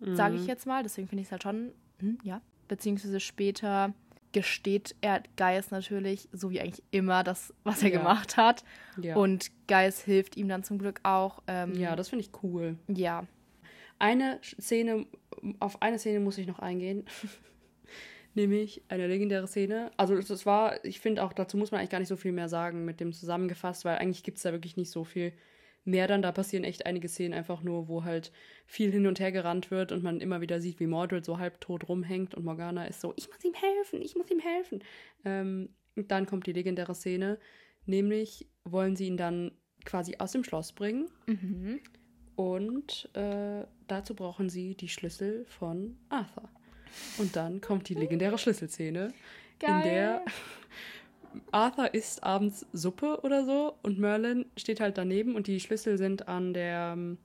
sage ich Mhm. jetzt mal. Deswegen finde ich es halt schon, hm, ja. Beziehungsweise später gesteht er Geis natürlich, so wie eigentlich immer, das, was er Ja. gemacht hat. Ja. Und Geis hilft ihm dann zum Glück auch. Ähm, ja, das finde ich cool. ja. Eine Szene, auf eine Szene muss ich noch eingehen. Nämlich eine legendäre Szene. Also das das war, ich finde auch, dazu muss man eigentlich gar nicht so viel mehr sagen mit dem zusammengefasst, weil eigentlich gibt es da wirklich nicht so viel mehr dann. Da passieren echt einige Szenen einfach nur, wo halt viel hin und her gerannt wird und man immer wieder sieht, wie Mordred so halbtot rumhängt und Morgana ist so, ich muss ihm helfen, ich muss ihm helfen. Ähm, und dann kommt die legendäre Szene, nämlich wollen sie ihn dann quasi aus dem Schloss bringen Mhm. und äh, dazu brauchen sie die Schlüssel von Arthur. Und dann kommt die legendäre Schlüsselszene, in der Arthur isst abends Suppe oder so und Merlin steht halt daneben und die Schlüssel sind an der, ähm,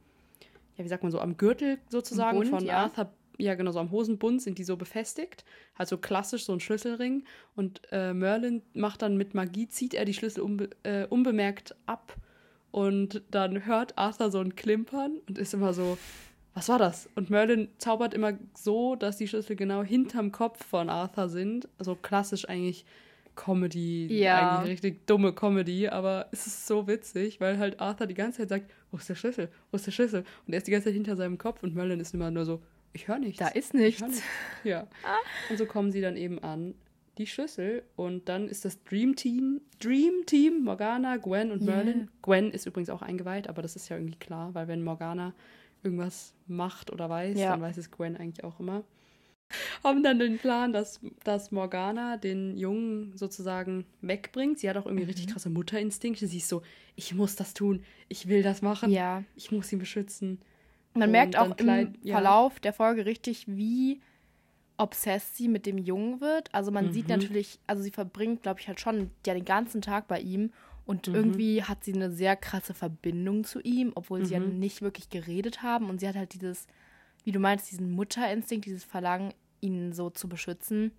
ja, wie sagt man so, am Gürtel sozusagen Bund, von ja. Arthur. Ja, genau, so am Hosenbund sind die so befestigt. Also klassisch so ein Schlüsselring. Und äh, Merlin macht dann mit Magie, zieht er die Schlüssel unbe äh, unbemerkt ab. Und dann hört Arthur so ein Klimpern und ist immer so, was war das? Und Merlin zaubert immer so, dass die Schlüssel genau hinterm Kopf von Arthur sind. Also klassisch eigentlich Comedy, Ja. eigentlich richtig dumme Comedy, aber es ist so witzig, weil halt Arthur die ganze Zeit sagt, wo ist der Schlüssel? Wo ist der Schlüssel? Und er ist die ganze Zeit hinter seinem Kopf und Merlin ist immer nur so, ich höre nichts. Da ist nichts. nichts. Ja. Und so kommen sie dann eben an die Schlüssel und dann ist das Dream Team, Dream Team, Morgana, Gwen und Yeah. Merlin. Gwen ist übrigens auch eingeweiht, aber das ist ja irgendwie klar, weil wenn Morgana irgendwas macht oder weiß, Ja. dann weiß es Gwen eigentlich auch immer. haben dann den Plan, dass, dass Morgana den Jungen sozusagen wegbringt. Sie hat auch irgendwie Mhm. richtig krasse Mutterinstinkte. Sie ist so, ich muss das tun, ich will das machen, Ja. ich muss ihn beschützen. Man Und merkt auch klein- im ja. Verlauf der Folge richtig, wie obsessed sie mit dem Jungen wird. Also man sieht Mhm. natürlich, also sie verbringt, glaube ich, halt schon ja den ganzen Tag bei ihm und Mhm. irgendwie hat sie eine sehr krasse Verbindung zu ihm, obwohl sie ja Mhm. nicht wirklich geredet haben und sie hat halt dieses, wie du meinst, diesen Mutterinstinkt, dieses Verlangen, ihn so zu beschützen.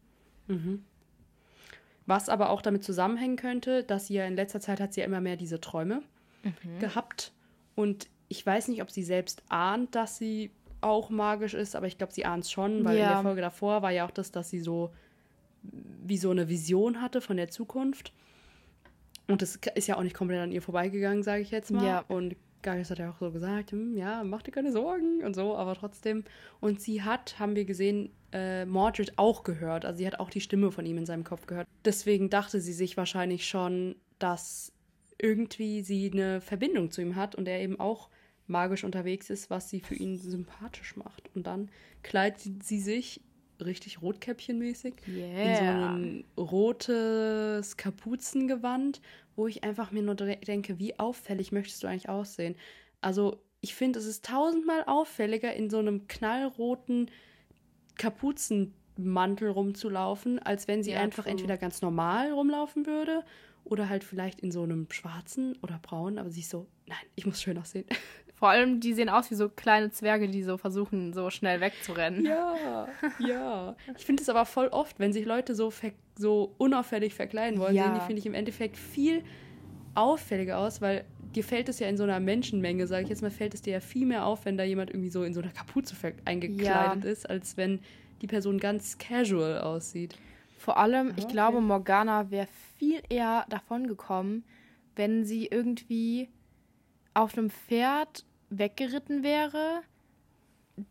Was aber auch damit zusammenhängen könnte, dass sie ja in letzter Zeit hat sie ja immer mehr diese Träume Mhm. gehabt. Und ich weiß nicht, ob sie selbst ahnt, dass sie auch magisch ist, aber ich glaube, sie ahnt es schon, weil in Ja. der Folge davor war ja auch das, dass sie so wie so eine Vision hatte von der Zukunft. Und das ist ja auch nicht komplett an ihr vorbeigegangen, sage ich jetzt mal. Ja. Und Gagis hat ja auch so gesagt, hm, ja, mach dir keine Sorgen und so, aber trotzdem. Und sie hat, haben wir gesehen, äh, Mordred auch gehört. Also sie hat auch die Stimme von ihm in seinem Kopf gehört. Deswegen dachte sie sich wahrscheinlich schon, dass irgendwie sie eine Verbindung zu ihm hat und er eben auch magisch unterwegs ist, was sie für ihn sympathisch macht. Und dann kleidet sie sich richtig Rotkäppchenmäßig in so Yeah. ein rotes Kapuzengewand, wo ich einfach mir nur de- denke, wie auffällig möchtest du eigentlich aussehen? Also ich finde, es ist tausendmal auffälliger, in so einem knallroten Kapuzenmantel rumzulaufen, als wenn sie Ja, einfach true. entweder ganz normal rumlaufen würde oder halt vielleicht in so einem schwarzen oder braunen, aber sie ist so, nein, ich muss schön aussehen. Vor allem, die sehen aus wie so kleine Zwerge, die so versuchen, so schnell wegzurennen. Ja, ja. Ich finde es aber voll oft, wenn sich Leute so, so unauffällig verkleiden wollen, Ja. sehen die, finde ich, im Endeffekt viel auffälliger aus, weil dir fällt es ja in so einer Menschenmenge, sage ich jetzt mal, fällt es dir ja viel mehr auf, wenn da jemand irgendwie so in so einer Kapuze eingekleidet Ja. ist, als wenn die Person ganz casual aussieht. Vor allem, ich Okay. glaube, Morgana wäre viel eher davon gekommen, wenn sie irgendwie auf einem Pferd weggeritten wäre,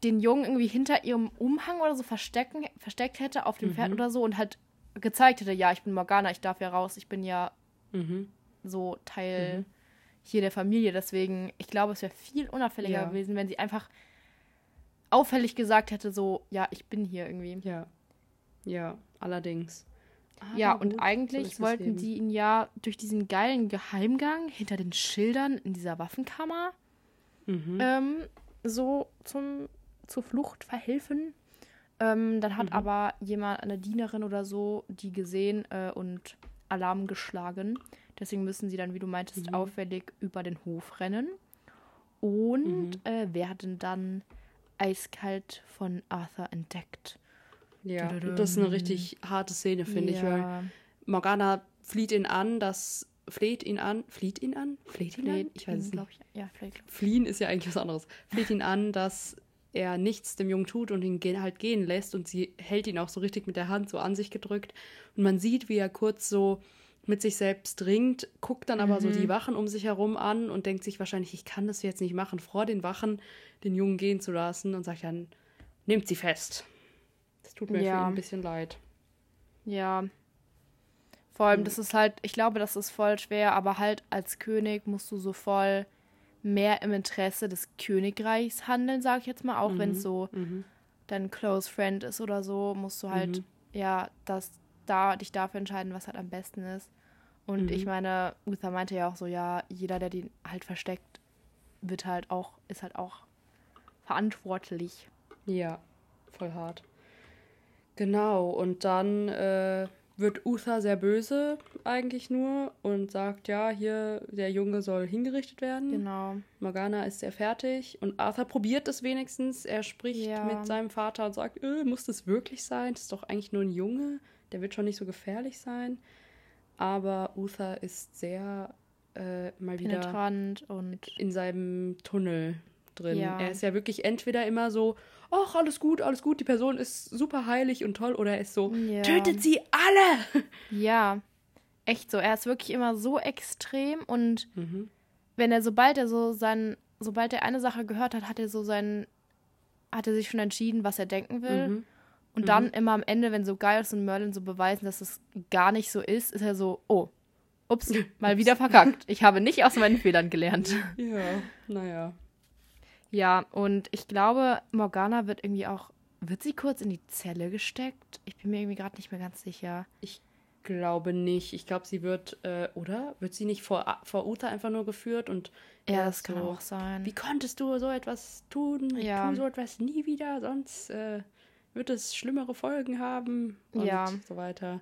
den Jungen irgendwie hinter ihrem Umhang oder so verstecken, versteckt hätte auf dem Pferd oder so und halt gezeigt hätte, ja, ich bin Morgana, ich darf ja raus, ich bin ja Mhm. so Teil hier der Familie. Deswegen, ich glaube, es wäre viel unauffälliger Ja. gewesen, wenn sie einfach auffällig gesagt hätte, so, ja, ich bin hier irgendwie. Ja. Ja, allerdings. Ja, Aber und gut, so eigentlich das wollten die ihn ja durch diesen geilen Geheimgang hinter den Schildern in dieser Waffenkammer Mhm. ähm, so zum, zur Flucht verhelfen. Ähm, dann Mhm. hat aber jemand, eine Dienerin oder so, die gesehen äh, und Alarm geschlagen. Deswegen müssen sie dann, wie du meintest, Mhm. auffällig über den Hof rennen. Und Mhm. äh, werden dann eiskalt von Arthur entdeckt. Ja, das ist eine richtig harte Szene, finde ich, weil Ja. Morgana flieht ihn an, das fleht ihn an, flieht ihn an, fleht ihn an, Fleht ich weiß es nicht. Ich, ja, glaub Fliehen ist ja eigentlich was anderes. Fleht ihn an, dass er nichts dem Jungen tut und ihn halt gehen lässt und sie hält ihn auch so richtig mit der Hand so an sich gedrückt und man sieht, wie er kurz so mit sich selbst ringt, guckt dann aber so Mhm. die Wachen um sich herum an und denkt sich wahrscheinlich, ich kann das jetzt nicht machen, vor den Wachen den Jungen gehen zu lassen und sagt dann, nehmt sie fest. Tut mir für Ja. ihn ein bisschen leid. Ja. Vor allem, Hm. das ist halt, ich glaube, das ist voll schwer, aber halt als König musst du so voll mehr im Interesse des Königreichs handeln, sag ich jetzt mal, auch wenn es so Mhm. dein Close Friend ist oder so, musst du halt, Mhm. ja, das, da, dich dafür entscheiden, was halt am besten ist. Und Mhm. ich meine, Uther meinte ja auch so, ja, jeder, der den halt versteckt, wird halt auch, ist halt auch verantwortlich. Ja, voll hart. Genau, und dann äh, wird Uther sehr böse eigentlich nur und sagt, ja, hier, der Junge soll hingerichtet werden. Genau. Morgana ist sehr fertig und Arthur probiert es wenigstens. Er spricht Ja. mit seinem Vater und sagt, äh, muss das wirklich sein? Das ist doch eigentlich nur ein Junge. Der wird schon nicht so gefährlich sein. Aber Uther ist sehr äh, mal wieder Penetrant und in seinem Tunnel drin. Ja. Er ist ja wirklich entweder immer so, ach, alles gut, alles gut, die Person ist super heilig und toll, oder er ist so, Ja. tötet sie alle! Ja, echt so. Er ist wirklich immer so extrem und Mhm. wenn er, sobald er so sein, sobald er eine Sache gehört hat, hat er so sein, hat er sich schon entschieden, was er denken will. Mhm. Und dann immer am Ende, wenn so Giles und Merlin so beweisen, dass es gar nicht so ist, ist er so, oh, ups, mal wieder verkackt. Ich habe nicht aus meinen Fehlern gelernt. Ja, naja. Ja, und ich glaube, Morgana wird irgendwie auch wird sie kurz in die Zelle gesteckt? Ich bin mir irgendwie gerade nicht mehr ganz sicher. Ich glaube nicht. Ich glaube, sie wird, äh, oder? Wird sie nicht vor, vor Uta einfach nur geführt und Ja, das ist kann auch sein. Wie konntest du so etwas tun? Ja. Tu so etwas nie wieder, sonst äh, wird es schlimmere Folgen haben und Ja. so weiter.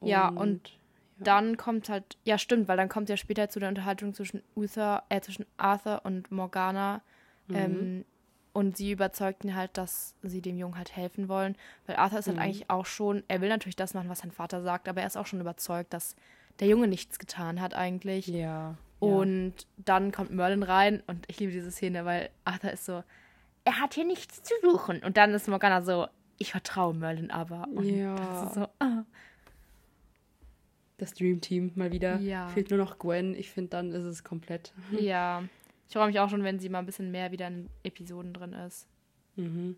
Ja, und ja. Dann kommt halt, ja stimmt, weil dann kommt ja später zu der Unterhaltung zwischen Uther, äh, zwischen Arthur und Morgana. Mhm. Ähm, und sie überzeugt ihn halt, dass sie dem Jungen halt helfen wollen. Weil Arthur ist halt Mhm. eigentlich auch schon, er will natürlich das machen, was sein Vater sagt, aber er ist auch schon überzeugt, dass der Junge nichts getan hat eigentlich. ja. Und dann kommt Merlin rein und ich liebe diese Szene, weil Arthur ist so, er hat hier nichts zu suchen. Und dann ist Morgana so, ich vertraue Merlin aber. Und Ja. das ist so, ah. das Dream Team mal wieder. Ja. Fehlt nur noch Gwen. Ich finde, dann ist es komplett. Ja. Ich freue mich auch schon, wenn sie mal ein bisschen mehr wieder in Episoden drin ist. Mhm.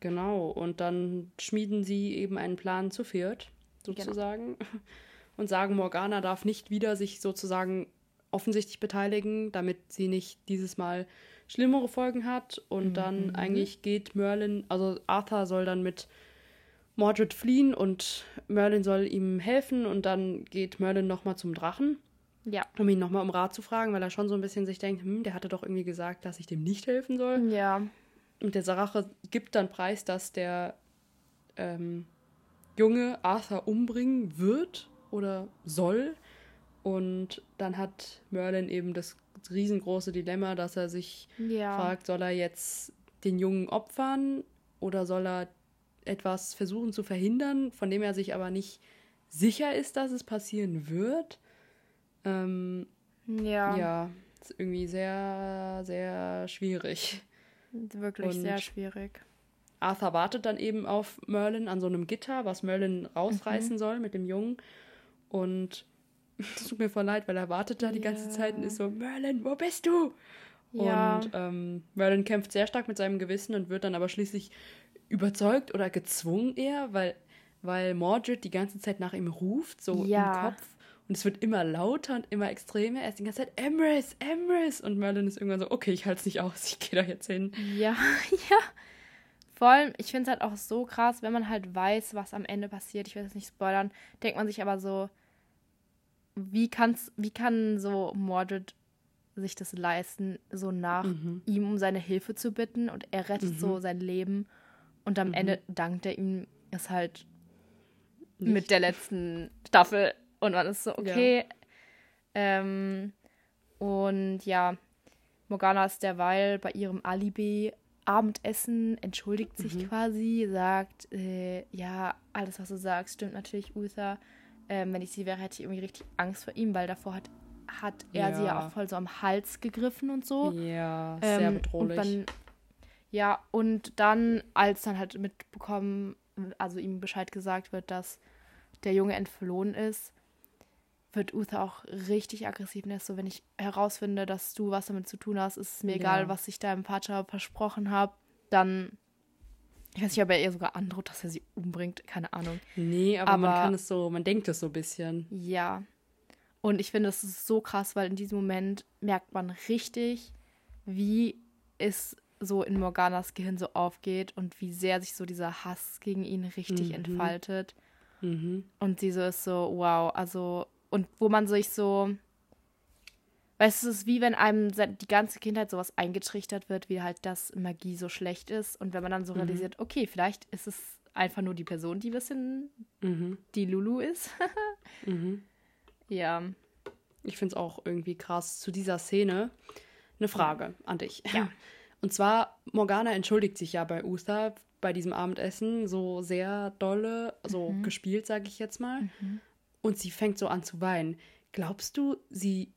Genau. Und dann schmieden sie eben einen Plan zu viert, sozusagen. Und sagen, Morgana darf nicht wieder sich sozusagen offensichtlich beteiligen, damit sie nicht dieses Mal schlimmere Folgen hat. Und dann eigentlich geht Merlin, also Arthur soll dann mit Mordred fliehen und Merlin soll ihm helfen. Und dann geht Merlin nochmal zum Drachen, Ja. um ihn nochmal um Rat zu fragen, weil er schon so ein bisschen sich denkt, hm, der hatte doch irgendwie gesagt, dass ich dem nicht helfen soll. Ja. Und der Sarache gibt dann preis, dass der ähm, Junge Arthur umbringen wird oder soll. Und dann hat Merlin eben das riesengroße Dilemma, dass er sich Ja. fragt, soll er jetzt den Jungen opfern oder soll er etwas versuchen zu verhindern, von dem er sich aber nicht sicher ist, dass es passieren wird. Ähm, Ja. ja, ist irgendwie sehr, sehr schwierig. Wirklich Und- sehr schwierig. Arthur wartet dann eben auf Merlin an so einem Gitter, was Merlin rausreißen soll mit dem Jungen. Und es tut mir voll leid, weil er wartet da die ganze Ja. Zeit und ist so, Merlin, wo bist du? Ja. Und ähm, Merlin kämpft sehr stark mit seinem Gewissen und wird dann aber schließlich überzeugt oder gezwungen eher, weil, weil Mordred die ganze Zeit nach ihm ruft, so Ja. im Kopf. Und es wird immer lauter und immer extremer. Er ist die ganze Zeit, Emrys, Emrys. Und Merlin ist irgendwann so, okay, ich halte es nicht aus, ich gehe da jetzt hin. Ja, ja. Vor allem, ich finde es halt auch so krass, wenn man halt weiß, was am Ende passiert. Ich will jetzt nicht spoilern, denkt man sich aber so, wie kann's, wie kann so Mordred sich das leisten, so nach Mhm. ihm um seine Hilfe zu bitten und er rettet so sein Leben und am Ende dankt er ihm es halt mit Nicht. der letzten Staffel und man ist so, okay. Ähm, und ja, Morgana ist derweil bei ihrem Alibi Abendessen, entschuldigt sich Mhm. quasi, sagt, äh, ja, alles, was du sagst, stimmt natürlich, Uther. Ähm, wenn ich sie wäre, hätte ich irgendwie richtig Angst vor ihm, weil davor hat, hat er sie ja Ja. auch voll so am Hals gegriffen und so. Ja, sehr Ähm, bedrohlich. Und dann, ja, und dann, als dann halt mitbekommen, also ihm Bescheid gesagt wird, dass der Junge entflohen ist, wird Uther auch richtig aggressiv. Und ist so, wenn ich herausfinde, dass du was damit zu tun hast, ist es mir Ja. egal, was ich deinem Vater versprochen habe, dann, ich weiß nicht, ob er ihr sogar androht, dass er sie umbringt, keine Ahnung. nee, aber, man aber- kann es so, man denkt es so ein bisschen. Ja. Und ich finde, das ist so krass, weil in diesem Moment merkt man richtig, wie es so in Morganas Gehirn so aufgeht und wie sehr sich so dieser Hass gegen ihn richtig Mhm. entfaltet. Mhm. Und sie so ist so, wow, also, und wo man sich so, weißt du, es ist wie wenn einem die ganze Kindheit sowas eingetrichtert wird, wie halt, dass Magie so schlecht ist. Und wenn man dann so Mhm. realisiert, okay, vielleicht ist es einfach nur die Person, die ein bisschen Mhm. die Lulu ist. Mhm. ja. Ich finde es auch irgendwie krass zu dieser Szene. Eine Frage an dich. Ja. Und zwar, Morgana entschuldigt sich ja bei Uther bei diesem Abendessen so sehr dolle, so Mhm. gespielt, sage ich jetzt mal. Und sie fängt so an zu weinen. Glaubst du, sie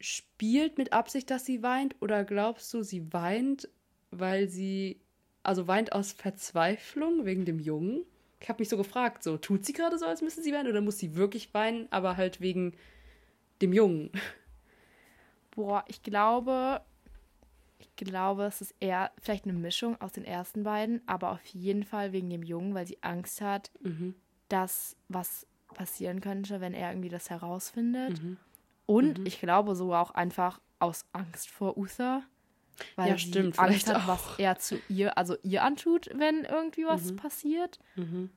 spielt mit Absicht, dass sie weint? Oder glaubst du, sie weint, weil sie, also weint aus Verzweiflung wegen dem Jungen? Ich habe mich so gefragt, so, tut sie gerade so, als müsste sie weinen? Oder muss sie wirklich weinen, aber halt wegen dem Jungen? Boah, ich glaube, ich glaube, es ist eher vielleicht eine Mischung aus den ersten beiden, aber auf jeden Fall wegen dem Jungen, weil sie Angst hat, Mhm. dass was passieren könnte, wenn er irgendwie das herausfindet. Mhm. Und ich glaube sogar auch einfach aus Angst vor Uther, Weil Ja, sie stimmt, Angst vielleicht hat, was auch. er zu ihr, also ihr antut, wenn irgendwie was Mhm. passiert. Mhm.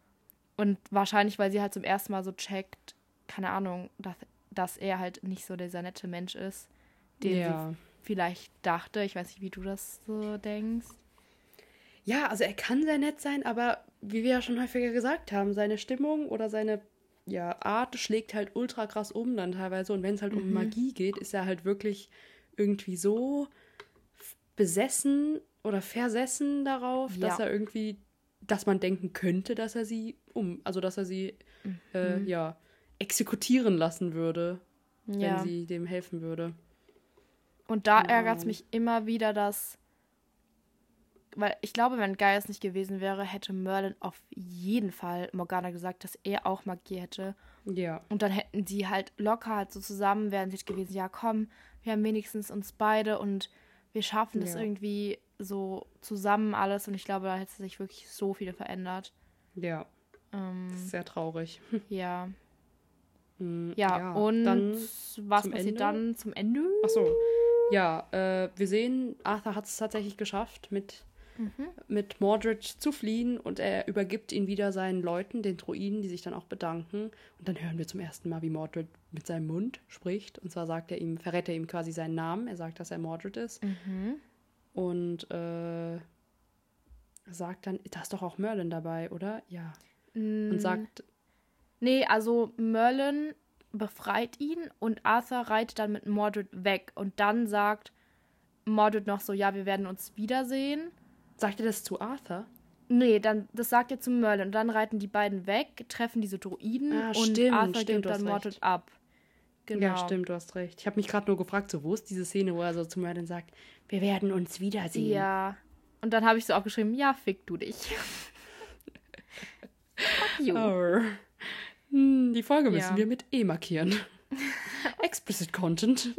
Und wahrscheinlich, weil sie halt zum ersten Mal so checkt, keine Ahnung, dass, dass er halt nicht so dieser nette Mensch ist, den Ja. sie vielleicht dachte. Ich weiß nicht, wie du das so denkst. Ja, also er kann sehr nett sein, aber wie wir ja schon häufiger gesagt haben, seine Stimmung oder seine ja, Art schlägt halt ultra krass um dann teilweise. Und wenn es halt um Mhm. Magie geht, ist er halt wirklich irgendwie so besessen oder versessen darauf, Ja. dass er irgendwie, dass man denken könnte, dass er sie um, also dass er sie äh, Mhm. ja exekutieren lassen würde, Ja. wenn sie dem helfen würde. Und da ärgert es mich immer wieder, dass. Weil ich glaube, wenn Gaius nicht gewesen wäre, hätte Merlin auf jeden Fall Morgana gesagt, dass er auch Magie hätte. Ja. Und dann hätten sie halt locker halt so zusammen, wären sie gewesen, ja komm, wir haben wenigstens uns beide und wir schaffen das Ja. irgendwie so zusammen alles. Und ich glaube, da hätte sich wirklich so viel verändert. Ja. Ähm, sehr traurig. ja. Mm, ja. und dann was passiert Ende? dann zum Ende? Ach so. Ja, äh, wir sehen, Arthur hat es tatsächlich geschafft, mit, Mhm. mit Mordred zu fliehen und er übergibt ihn wieder seinen Leuten, den Druiden, die sich dann auch bedanken. Und dann hören wir zum ersten Mal, wie Mordred mit seinem Mund spricht. Und zwar sagt er ihm, verrät er ihm quasi seinen Namen. Er sagt, dass er Mordred ist. Mhm. Und äh, sagt dann, da ist doch auch Merlin dabei, oder? Ja. Mm, Und sagt, Nee, also Merlin befreit ihn und Arthur reitet dann mit Mordred weg. Und dann sagt Mordred noch so, ja, wir werden uns wiedersehen. Sagt er das zu Arthur? Nee, dann, das sagt er zu Merlin. Und dann reiten die beiden weg, treffen diese Druiden Ah, und stimmt, Arthur stimmt, gibt dann Mordred recht. ab. Genau. Ja, stimmt, du hast recht. Ich habe mich gerade nur gefragt, so, wo ist diese Szene, wo er so zu Merlin sagt, wir werden uns wiedersehen. Ja. Und dann habe ich so aufgeschrieben, ja, fick du dich. Fuck you. Hm, Die Folge müssen Ja. wir mit E markieren. Explicit Content.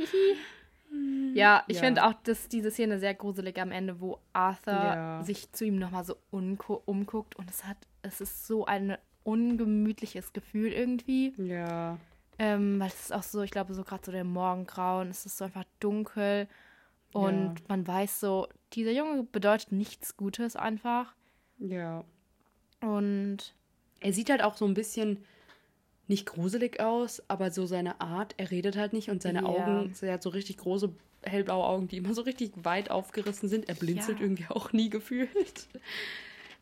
Ja, ich Ja. finde auch dass diese Szene sehr gruselig am Ende, wo Arthur Ja. sich zu ihm nochmal so umguckt und es hat, es ist so ein ungemütliches Gefühl irgendwie. Ja. Ähm, weil es ist auch so, ich glaube, so gerade so der Morgengrauen, es ist so einfach dunkel und Ja. man weiß so, dieser Junge bedeutet nichts Gutes einfach. Ja. Und Er sieht halt auch so ein bisschen nicht gruselig aus, aber so seine Art, er redet halt nicht und seine Ja. Augen, er hat so richtig große hellblaue Augen, die immer so richtig weit aufgerissen sind. Er blinzelt Ja. irgendwie auch nie gefühlt.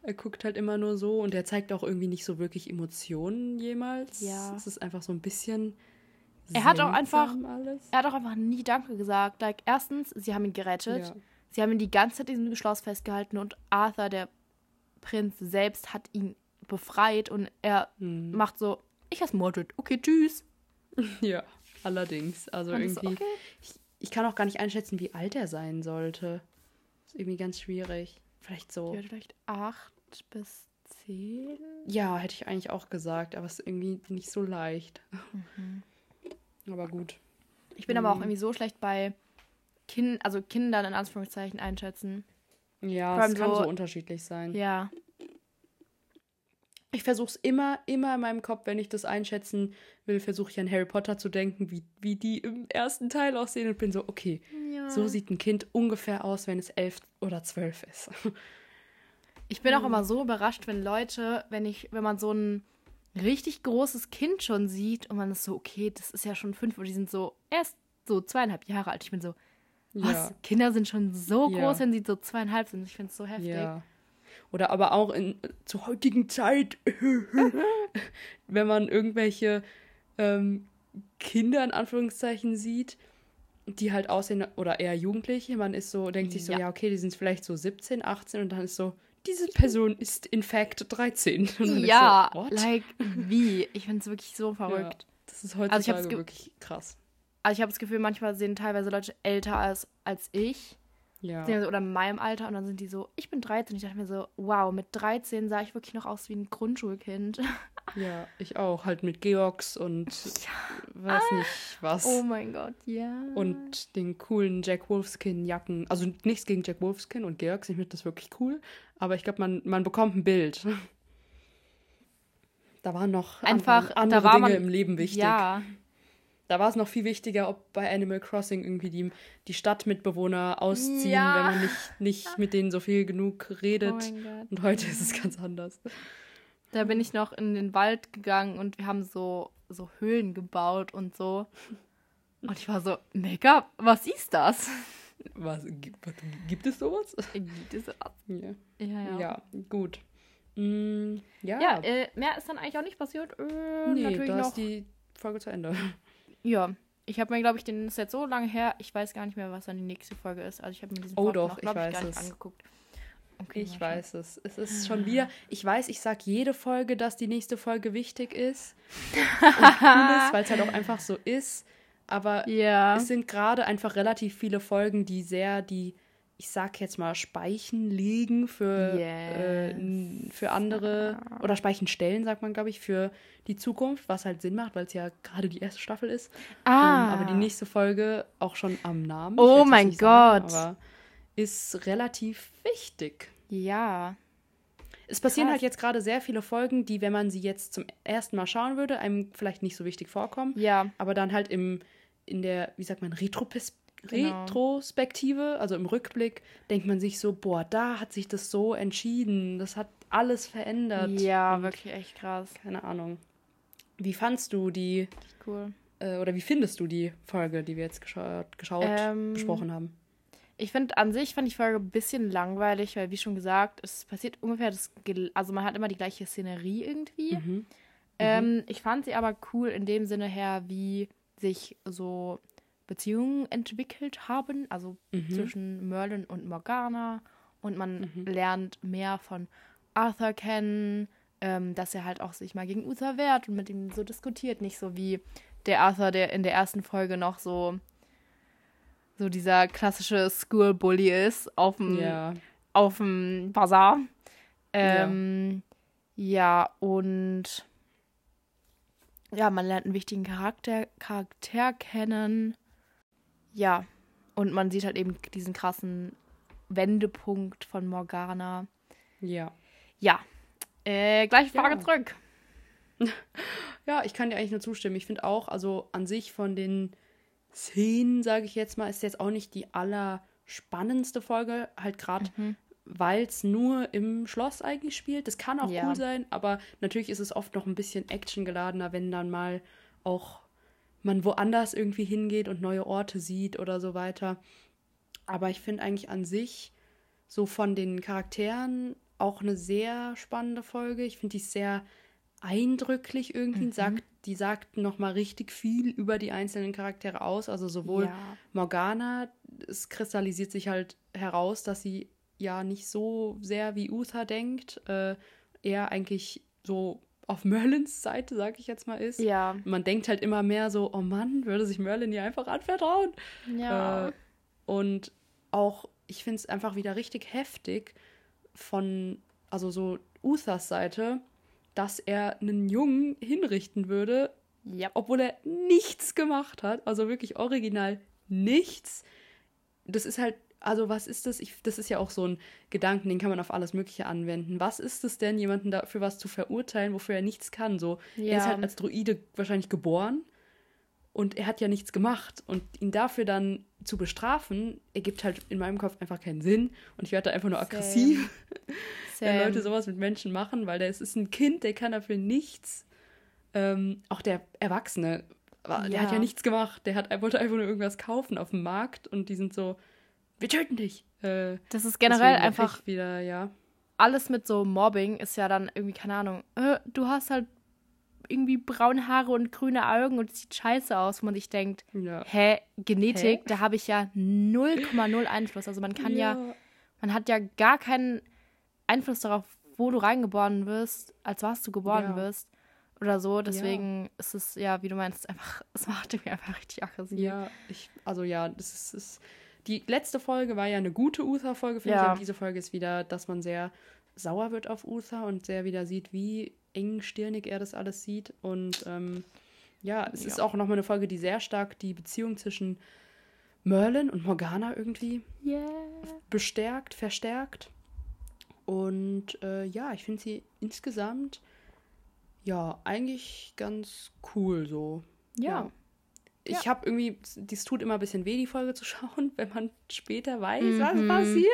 Er guckt halt immer nur so und er zeigt auch irgendwie nicht so wirklich Emotionen jemals. Ja. Es ist einfach so ein bisschen. Er hat auch einfach- Alles. er hat auch einfach nie Danke gesagt. Like, erstens, sie haben ihn gerettet. Ja. Sie haben ihn die ganze Zeit in diesem Schloss festgehalten und Arthur, der Prinz selbst, hat ihn befreit und er Hm. macht so, ich heiße Mordred, okay, tschüss. Ja, allerdings. Also Und so, irgendwie. okay. Ich, ich kann auch gar nicht einschätzen, wie alt er sein sollte. Ist irgendwie ganz schwierig. Vielleicht so. Ja, vielleicht acht bis zehn. Ja, hätte ich eigentlich auch gesagt, aber es ist irgendwie nicht so leicht. Mhm. Aber gut. Ich bin aber auch Mhm. irgendwie so schlecht bei kind, also Kindern in Anführungszeichen einschätzen. Ja, es kann so- so unterschiedlich sein. Ja. Ich versuche es immer, immer in meinem Kopf, wenn ich das einschätzen will, versuche ich an Harry Potter zu denken, wie, wie die im ersten Teil aussehen und bin so, okay, ja. so sieht ein Kind ungefähr aus, wenn es elf oder zwölf ist. Ich bin auch Mhm. immer so überrascht, wenn Leute, wenn ich, wenn man so ein richtig großes Kind schon sieht und man ist so, okay, das ist ja schon fünf und die sind so erst so zweieinhalb Jahre alt. Ich bin so, was? Ja. Kinder sind schon so Ja. groß, wenn sie so zweieinhalb sind. Ich finde es so heftig. Ja. Oder aber auch in, zur heutigen Zeit, wenn man irgendwelche ähm, Kinder in Anführungszeichen sieht, die halt aussehen, oder eher Jugendliche, man ist so, denkt sich so, Ja. ja, okay, die sind vielleicht so 17, 18 und dann ist so, diese Person ist in fact 13. Und dann ist Ja, so, like, wie? Ich finde es wirklich so verrückt. Ja, das ist heutzutage Also ich hab's ge- wirklich krass. Also ich habe das Gefühl, manchmal sind teilweise Leute älter als, als ich. Ja. Oder in meinem Alter. Und dann sind die so, ich bin 13. Ich dachte mir so, wow, mit 13 sah ich wirklich noch aus wie ein Grundschulkind. ja, ich auch. Halt mit Georgs und weiß nicht was. Oh mein Gott, ja. und den coolen Jack Wolfskin-Jacken. Also nichts gegen Jack Wolfskin und Georgs, ich finde das wirklich cool. Aber ich glaube, man, man bekommt ein Bild. Da waren noch Einfach, andere, andere da war Dinge man, im Leben wichtig. Ja. Da war es noch viel wichtiger, ob bei Animal Crossing irgendwie die, die Stadtmitbewohner ausziehen, Ja. wenn man nicht, nicht mit denen so viel genug redet. Oh. Und heute ist es ganz anders. Da bin ich noch in den Wald gegangen und wir haben so, so Höhlen gebaut und so. Und ich war so, Make-up, was ist das? Was, gibt, gibt es sowas? Gibt es was? Ja, Ja, ja. ja gut. Mm, ja, Ja, äh, mehr ist dann eigentlich auch nicht passiert. Äh, nee, natürlich da noch. ist die Folge zu Ende. Ja, ich habe mir, glaube ich, den ist jetzt so lange her, ich weiß gar nicht mehr, was dann die nächste Folge ist. Also ich habe mir diesen Oh doch, noch, ich glaub weiß gar nicht es. angeguckt. Okay, Ich weiß es. Es ist schon wieder. Ich weiß, ich sag jede Folge, dass die nächste Folge wichtig ist. Und cool ist, weil es halt auch einfach so ist. Aber. Ja. es sind gerade einfach relativ viele Folgen, die sehr die, ich sag jetzt mal, Speichen legen für, äh, Yes. n- für andere. Oder Speichenstellen, sagt man, glaube ich, für die Zukunft, was halt Sinn macht, weil es ja gerade die erste Staffel ist. Ah. Ähm, aber die nächste Folge auch schon am Namen. Oh mein nicht sagen, Gott. aber ist relativ wichtig. Ja. Es passieren Krass. halt jetzt gerade sehr viele Folgen, die, wenn man sie jetzt zum ersten Mal schauen würde, einem vielleicht nicht so wichtig vorkommen. Ja. Aber dann halt im, in der, wie sagt man, Retropes Genau. Retrospektive, also im Rückblick, denkt man sich so, boah, da hat sich das so entschieden. Das hat alles verändert. Ja, wirklich echt krass. Keine Ahnung. Wie fandst du die, Cool. äh, oder wie findest du die Folge, die wir jetzt geschaut, geschaut Ähm, besprochen haben? Ich finde an sich fand die Folge ein bisschen langweilig, weil wie schon gesagt, es passiert ungefähr das, also man hat immer die gleiche Szenerie irgendwie. Mhm. Ähm, ich fand sie aber cool in dem Sinne her, wie sich so Beziehungen entwickelt haben, also Mhm. zwischen Merlin und Morgana. Und man Mhm. lernt mehr von Arthur kennen, ähm, dass er halt auch sich mal gegen Uther wehrt und mit ihm so diskutiert. Nicht so wie der Arthur, der in der ersten Folge noch so, so dieser klassische School-Bully ist auf dem Ja. auf dem Bazar. Ähm, ja. und ja, man lernt einen wichtigen Charakter, Charakter kennen. Ja, und man sieht halt eben diesen krassen Wendepunkt von Morgana. Ja. Ja, äh, gleiche Frage Ja. zurück. Ja, ich kann dir eigentlich nur zustimmen. Ich finde auch, also an sich von den Szenen, sage ich jetzt mal, ist jetzt auch nicht die allerspannendste Folge, halt gerade, Mhm. weil es nur im Schloss eigentlich spielt. Das kann auch Ja. cool sein, aber natürlich ist es oft noch ein bisschen actiongeladener, wenn dann mal auch man woanders irgendwie hingeht und neue Orte sieht oder so weiter. Aber ich finde eigentlich an sich so von den Charakteren auch eine sehr spannende Folge. Ich finde die sehr eindrücklich irgendwie. Mhm. Sagt, die sagt nochmal richtig viel über die einzelnen Charaktere aus. Also sowohl Ja. Morgana, es kristallisiert sich halt heraus, dass sie ja nicht so sehr wie Uther denkt, äh, eher eigentlich so auf Merlins Seite, sag ich jetzt mal, ist. Ja. Man denkt halt immer mehr so, oh Mann, würde sich Merlin ihr einfach anvertrauen. Ja. Äh, und auch, ich finde es einfach wieder richtig heftig von, also so Uthers Seite, dass er einen Jungen hinrichten würde, ja. obwohl er nichts gemacht hat. Also wirklich original nichts. Das ist halt, also was ist das? Ich, das ist ja auch so ein Gedanken, den kann man auf alles Mögliche anwenden. Was ist es denn, jemanden dafür was zu verurteilen, wofür er nichts kann? So, er ist Ja. halt als Druide wahrscheinlich geboren und er hat ja nichts gemacht. Und ihn dafür dann zu bestrafen, ergibt halt in meinem Kopf einfach keinen Sinn. Und ich werde da einfach nur Same. aggressiv, wenn Same. Leute sowas mit Menschen machen, weil es ist ein Kind, der kann dafür nichts. Ähm, auch der Erwachsene, der Ja. hat ja nichts gemacht. Der hat, wollte einfach nur irgendwas kaufen auf dem Markt und die sind so, wir töten dich. Äh, Das ist generell einfach wieder, ja. alles mit so Mobbing ist ja dann irgendwie, keine Ahnung, äh, du hast halt irgendwie braune Haare und grüne Augen und es sieht scheiße aus, wo man sich denkt, ja. hä, Genetik, Hä? da habe ich ja 0,0 Einfluss. Also man kann ja. man hat ja gar keinen Einfluss darauf, wo du reingeboren wirst, als was du geboren Ja. wirst oder so. Deswegen ist es ja, wie du meinst, einfach, es macht irgendwie einfach richtig aggressiv. Ja, ich, also ja, das ist, ist die letzte Folge war ja eine gute Uther-Folge, finde Ja. ich. Und diese Folge ist wieder, dass man sehr sauer wird auf Uther und sehr wieder sieht, wie engstirnig er das alles sieht. Und ähm, ja, es ist Ja. auch nochmal eine Folge, die sehr stark die Beziehung zwischen Merlin und Morgana irgendwie Yeah. bestärkt, verstärkt. Und äh, ja, ich finde sie insgesamt ja eigentlich ganz cool so. Ja. Ich Ja. habe irgendwie, dies tut immer ein bisschen weh, die Folge zu schauen, wenn man später weiß, was Mhm. passiert.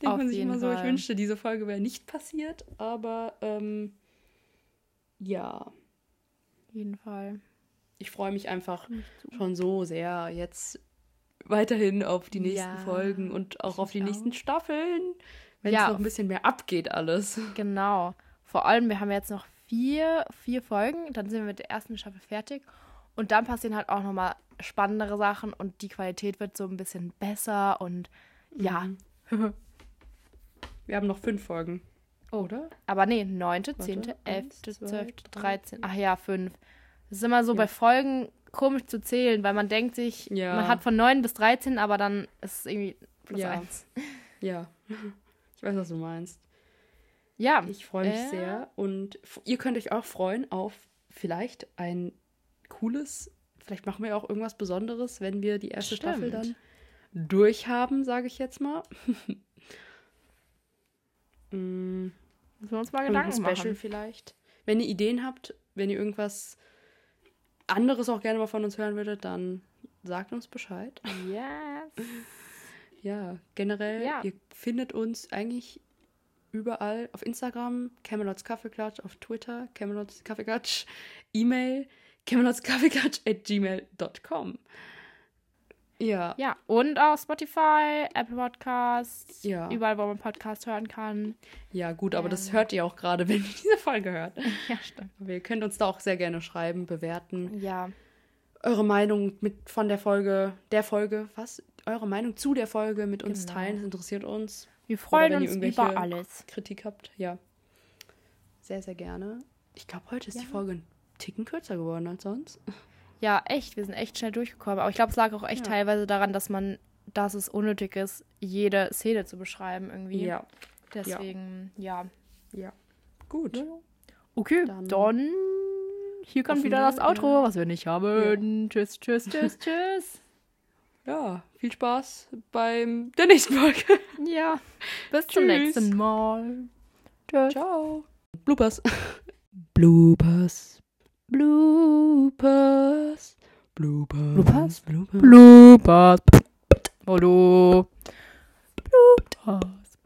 Denkt Auf man sich immer so, ich wünschte, diese Folge wäre nicht passiert. Aber ähm, ja, Auf jeden Fall. ich freue mich einfach schon so sehr jetzt weiterhin auf die nächsten Ja, Folgen und auch auf die mich nächsten Staffeln, wenn es Ja. noch ein bisschen mehr abgeht alles. Genau. Vor allem, wir haben jetzt noch vier, vier Folgen, dann sind wir mit der ersten Staffel fertig. Und dann passieren halt auch nochmal spannendere Sachen und die Qualität wird so ein bisschen besser und ja. Mhm. Wir haben noch fünf Folgen. Oder? Aber nee, 9., 10., Warte, 11., eins, zwei, 12., drei, 13. Ach ja, 5. Das ist immer so Ja. bei Folgen komisch zu zählen, weil man denkt sich, Ja. man hat von 9 bis 13, aber dann ist es irgendwie plus Ja. 1. Ja. Ich weiß, was du meinst. Ja, Ich freue mich Äh. sehr und ihr könnt euch auch freuen auf vielleicht ein cooles, vielleicht machen wir auch irgendwas Besonderes, wenn wir die erste Staffel dann Stimmt. durchhaben, sage ich jetzt mal. mm, müssen wir uns mal Gedanken Special machen. vielleicht. Wenn ihr Ideen habt, wenn ihr irgendwas anderes auch gerne mal von uns hören würdet, dann sagt uns Bescheid. Yes. Ja, generell, Ja. ihr findet uns eigentlich überall auf Instagram, Camelots Kaffeeklatsch, auf Twitter, Camelots Kaffeeklatsch, E-Mail, camelotskaffeeklatsch at gmail.com. Ja, Ja, und auf Spotify, Apple Podcasts, Ja. überall, wo man Podcast hören kann. ja, gut, aber das Ähm. hört ihr auch gerade, wenn ihr diese Folge hört. Ja, stimmt. Aber ihr könnt uns da auch sehr gerne schreiben, bewerten. Ja, Eure Meinung mit von der Folge, der Folge, was? Eure Meinung zu der Folge mit uns Genau. teilen, das interessiert uns. wir freuen uns über alles. Kritik habt, ja. Sehr, sehr gerne. Ich glaube, heute ist die Ja. Folge ein Ticken kürzer geworden als sonst. Ja, echt, wir sind echt schnell durchgekommen. Aber ich glaube, es lag auch echt Ja. teilweise daran, dass man, dass es unnötig ist, jede Szene zu beschreiben irgendwie. Ja. Deswegen, ja. Ja. Gut. Okay, dann, Dann hier kommt wieder das Outro, ja. was wir nicht haben. Tschüss, tschüss, tschüss, tschüss. Ja, viel Spaß beim der nächsten Folge. Ja, bis zum Tschüss. nächsten Mal. Tschüss. Ciao. Bloopers. Bloopers. Bloopers. Bloopers. Bloopers? Bloopers. Bloopers. Hallo. Bloopers.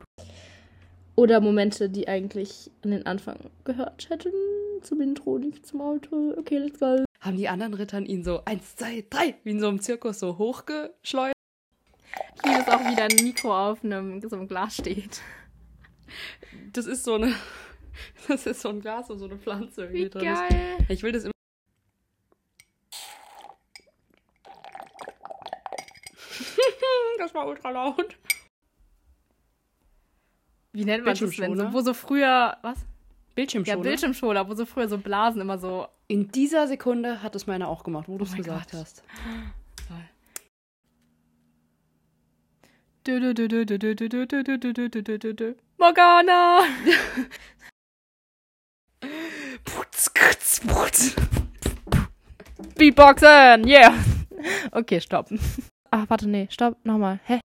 Oder Momente, die eigentlich an den Anfang gehört hätten. Zum Intro, nicht zum Outro. Okay, let's go. Haben die anderen Rittern ihn so eins, zwei, drei, wie in so einem Zirkus so hochgeschleudert? Ich liebe es auch, wie da ein Mikro auf einem, so einem Glas steht. Das ist so eine. Das ist so ein Glas und so eine Pflanze irgendwie Wie drin. ist. geil. Ich will das immer. das war ultra laut. Wie nennt man das, Bildschirmschoner? wo so früher, was? Bildschirmschoner. Ja, Bildschirmschoner, wo so früher so Blasen immer so. In dieser Sekunde hat es meine auch gemacht, wo du es gesagt Gott. hast. Dü- Beatboxen! Yeah! Okay, stopp. Ach, warte, nee, stopp, nochmal. Hä?